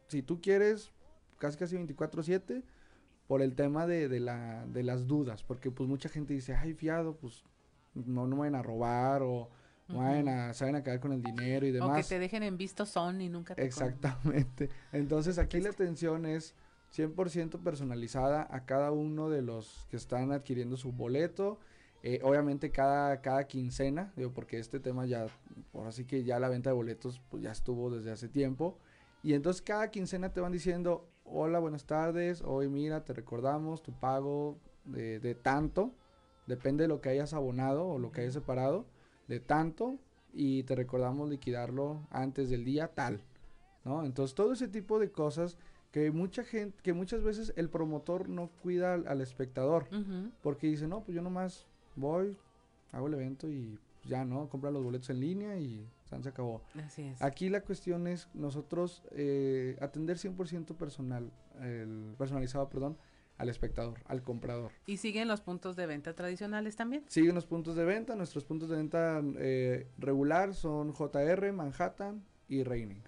si tú quieres, casi casi 24/7, por el tema de, de, la, de las dudas, porque pues mucha gente dice, ay, fiado, pues no, no me van a robar o bueno, saben a quedar con el dinero y demás. O que te dejen en visto son y nunca te Exactamente. Entonces aquí la atención es 100% personalizada a cada uno de los que están adquiriendo su boleto. Eh, obviamente cada, cada quincena, digo, porque este tema ya, ahora sí que ya la venta de boletos pues ya estuvo desde hace tiempo. Y entonces cada quincena te van diciendo, hola, buenas tardes, hoy mira, te recordamos tu pago de, de tanto, depende de lo que hayas abonado o lo que hayas separado de tanto y te recordamos liquidarlo antes del día tal, ¿no? Entonces todo ese tipo de cosas que mucha gente, que muchas veces el promotor no cuida al, espectador, porque dice, no, pues yo nomás voy, hago el evento y ya, ¿no? Compra los boletos en línea y se acabó. Así es. Aquí la cuestión es nosotros eh, atender 100% personal, el, personalizado, perdón, al espectador, al comprador. ¿Y siguen los puntos de venta tradicionales también? Siguen los puntos de venta. Nuestros puntos de venta eh, regular son JR, Manhattan y Reining.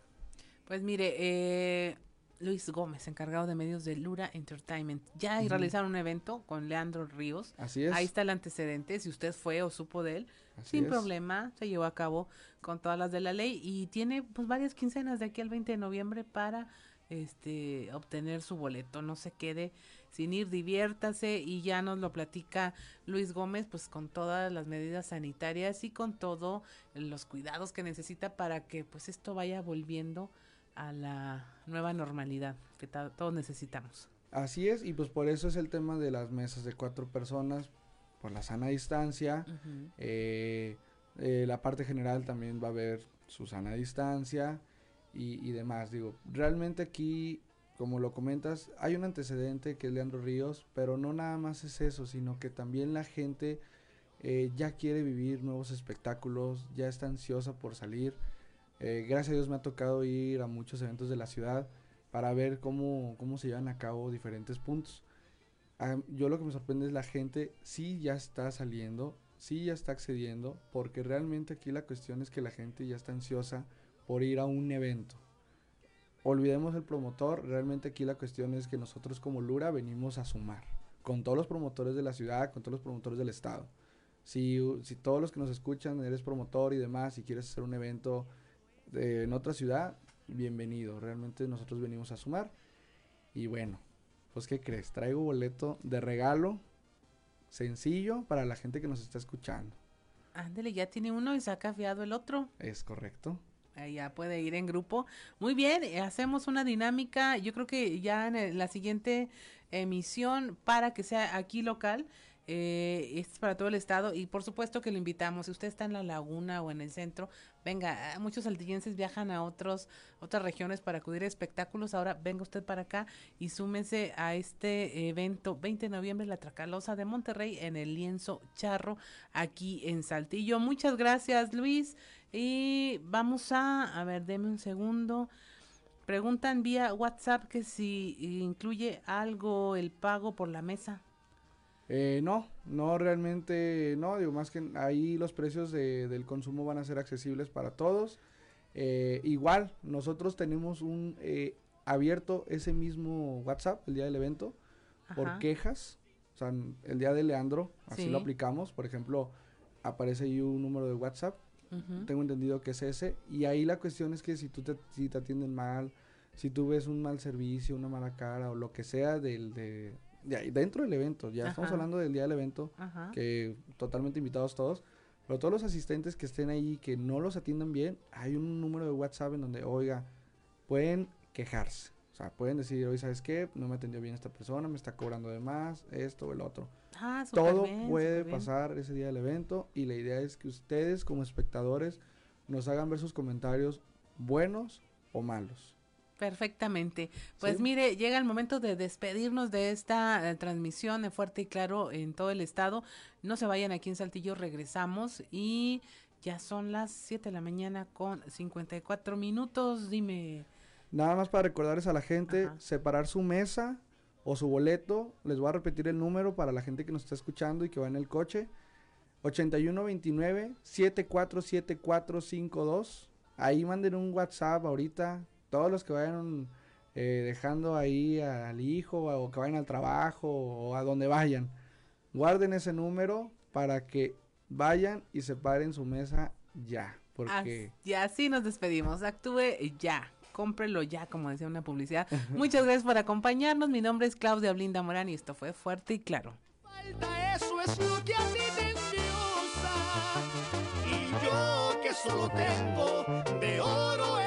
Pues mire, eh, Luis Gómez, encargado de medios de Lura Entertainment. Ya realizaron un evento con Leandro Ríos. Así es. Ahí está el antecedente. Si usted fue o supo de él, sin problema, se llevó a cabo con todas las de la ley y tiene pues varias quincenas de aquí al 20 de noviembre para este obtener su boleto. No se quede sin ir, diviértase y ya nos lo platica Luis Gómez, pues con todas las medidas sanitarias y con todos los cuidados que necesita para que pues esto vaya volviendo a la nueva normalidad que todos necesitamos. Así es, y pues por eso es el tema de las mesas de cuatro personas, por la sana distancia. Eh, eh, la parte general también va a haber su sana distancia y, y demás. Digo, realmente aquí como lo comentas, hay un antecedente que es Leandro Ríos, pero no nada más es eso, sino que también la gente eh, ya quiere vivir nuevos espectáculos, ya está ansiosa por salir. Eh, gracias a Dios me ha tocado ir a muchos eventos de la ciudad para ver cómo, cómo se llevan a cabo diferentes puntos. Yo lo que me sorprende es la gente, sí ya está saliendo, sí ya está accediendo, porque realmente aquí la cuestión es que la gente ya está ansiosa por ir a un evento. Olvidemos el promotor, realmente aquí la cuestión es que nosotros como Lura venimos a sumar, con todos los promotores de la ciudad, con todos los promotores del estado. Si, si todos los que nos escuchan eres promotor y demás y quieres hacer un evento de, en otra ciudad, bienvenido. Realmente nosotros venimos a sumar. Y bueno, pues ¿qué crees? Traigo boleto de regalo sencillo para la gente que nos está escuchando. Ándele, ya tiene uno y se ha cafiado el otro. Es correcto. Ahí ya puede ir en grupo. Muy bien, eh, hacemos una dinámica, yo creo que ya en la siguiente emisión para que sea aquí local, eh, es para todo el estado y por supuesto que lo invitamos. Si usted está en la laguna o en el centro, venga, ah, muchos saltillenses viajan a otros otras regiones para acudir a espectáculos. Ahora venga usted para acá y súmese a este evento 20 de noviembre la Tracalosa de Monterrey en el lienzo charro aquí en Saltillo. Muchas gracias, Luis. Y vamos a, a ver, deme un segundo. Preguntan vía WhatsApp que si incluye algo el pago por la mesa. Eh, no, no realmente, no, digo, más que ahí los precios de- del consumo van a ser accesibles para todos. Eh, igual, nosotros tenemos un eh, abierto ese mismo WhatsApp el día del evento por quejas. O sea, el día de Leandro, así Sí. lo aplicamos. Por ejemplo, aparece ahí un número de WhatsApp. Tengo entendido que es ese. Y ahí la cuestión es que si tú te, si te atienden mal, si tú ves un mal servicio, una mala cara o lo que sea del, de, de ahí dentro del evento, ya estamos hablando del día del evento, Ajá. que totalmente invitados todos, pero todos los asistentes que estén ahí que no los atiendan bien, hay un número de WhatsApp en donde, oiga, pueden quejarse. O sea, pueden decir, oye, ¿sabes qué? No me atendió bien esta persona, me está cobrando de más, esto o el otro. Ah, Todo bien, puede bien. pasar ese día del evento y la idea es que ustedes como espectadores nos hagan ver sus comentarios buenos o malos. Perfectamente. Pues Sí. mire, llega el momento de despedirnos de esta eh, transmisión de Fuerte y Claro en todo el estado. No se vayan aquí en Saltillo, regresamos y ya son las 7 de la mañana con 54 minutos. Dime. Nada más para recordarles a la gente, separar su mesa o su boleto. Les voy a repetir el número para la gente que nos está escuchando y que va en el coche. 8129-747452. Ahí manden un WhatsApp ahorita. Todos los que vayan eh, dejando ahí al hijo o que vayan al trabajo o a donde vayan. Guarden ese número para que vayan y separen su mesa ya. Porque... Y así nos despedimos. Actúe ya. Cómprelo ya, como decía una publicidad. Muchas gracias por acompañarnos. Mi nombre es Claudia Blinda Morán y esto fue Fuerte y Claro. Eso es lo que a ti te endiosa. Y yo que solo tengo de oro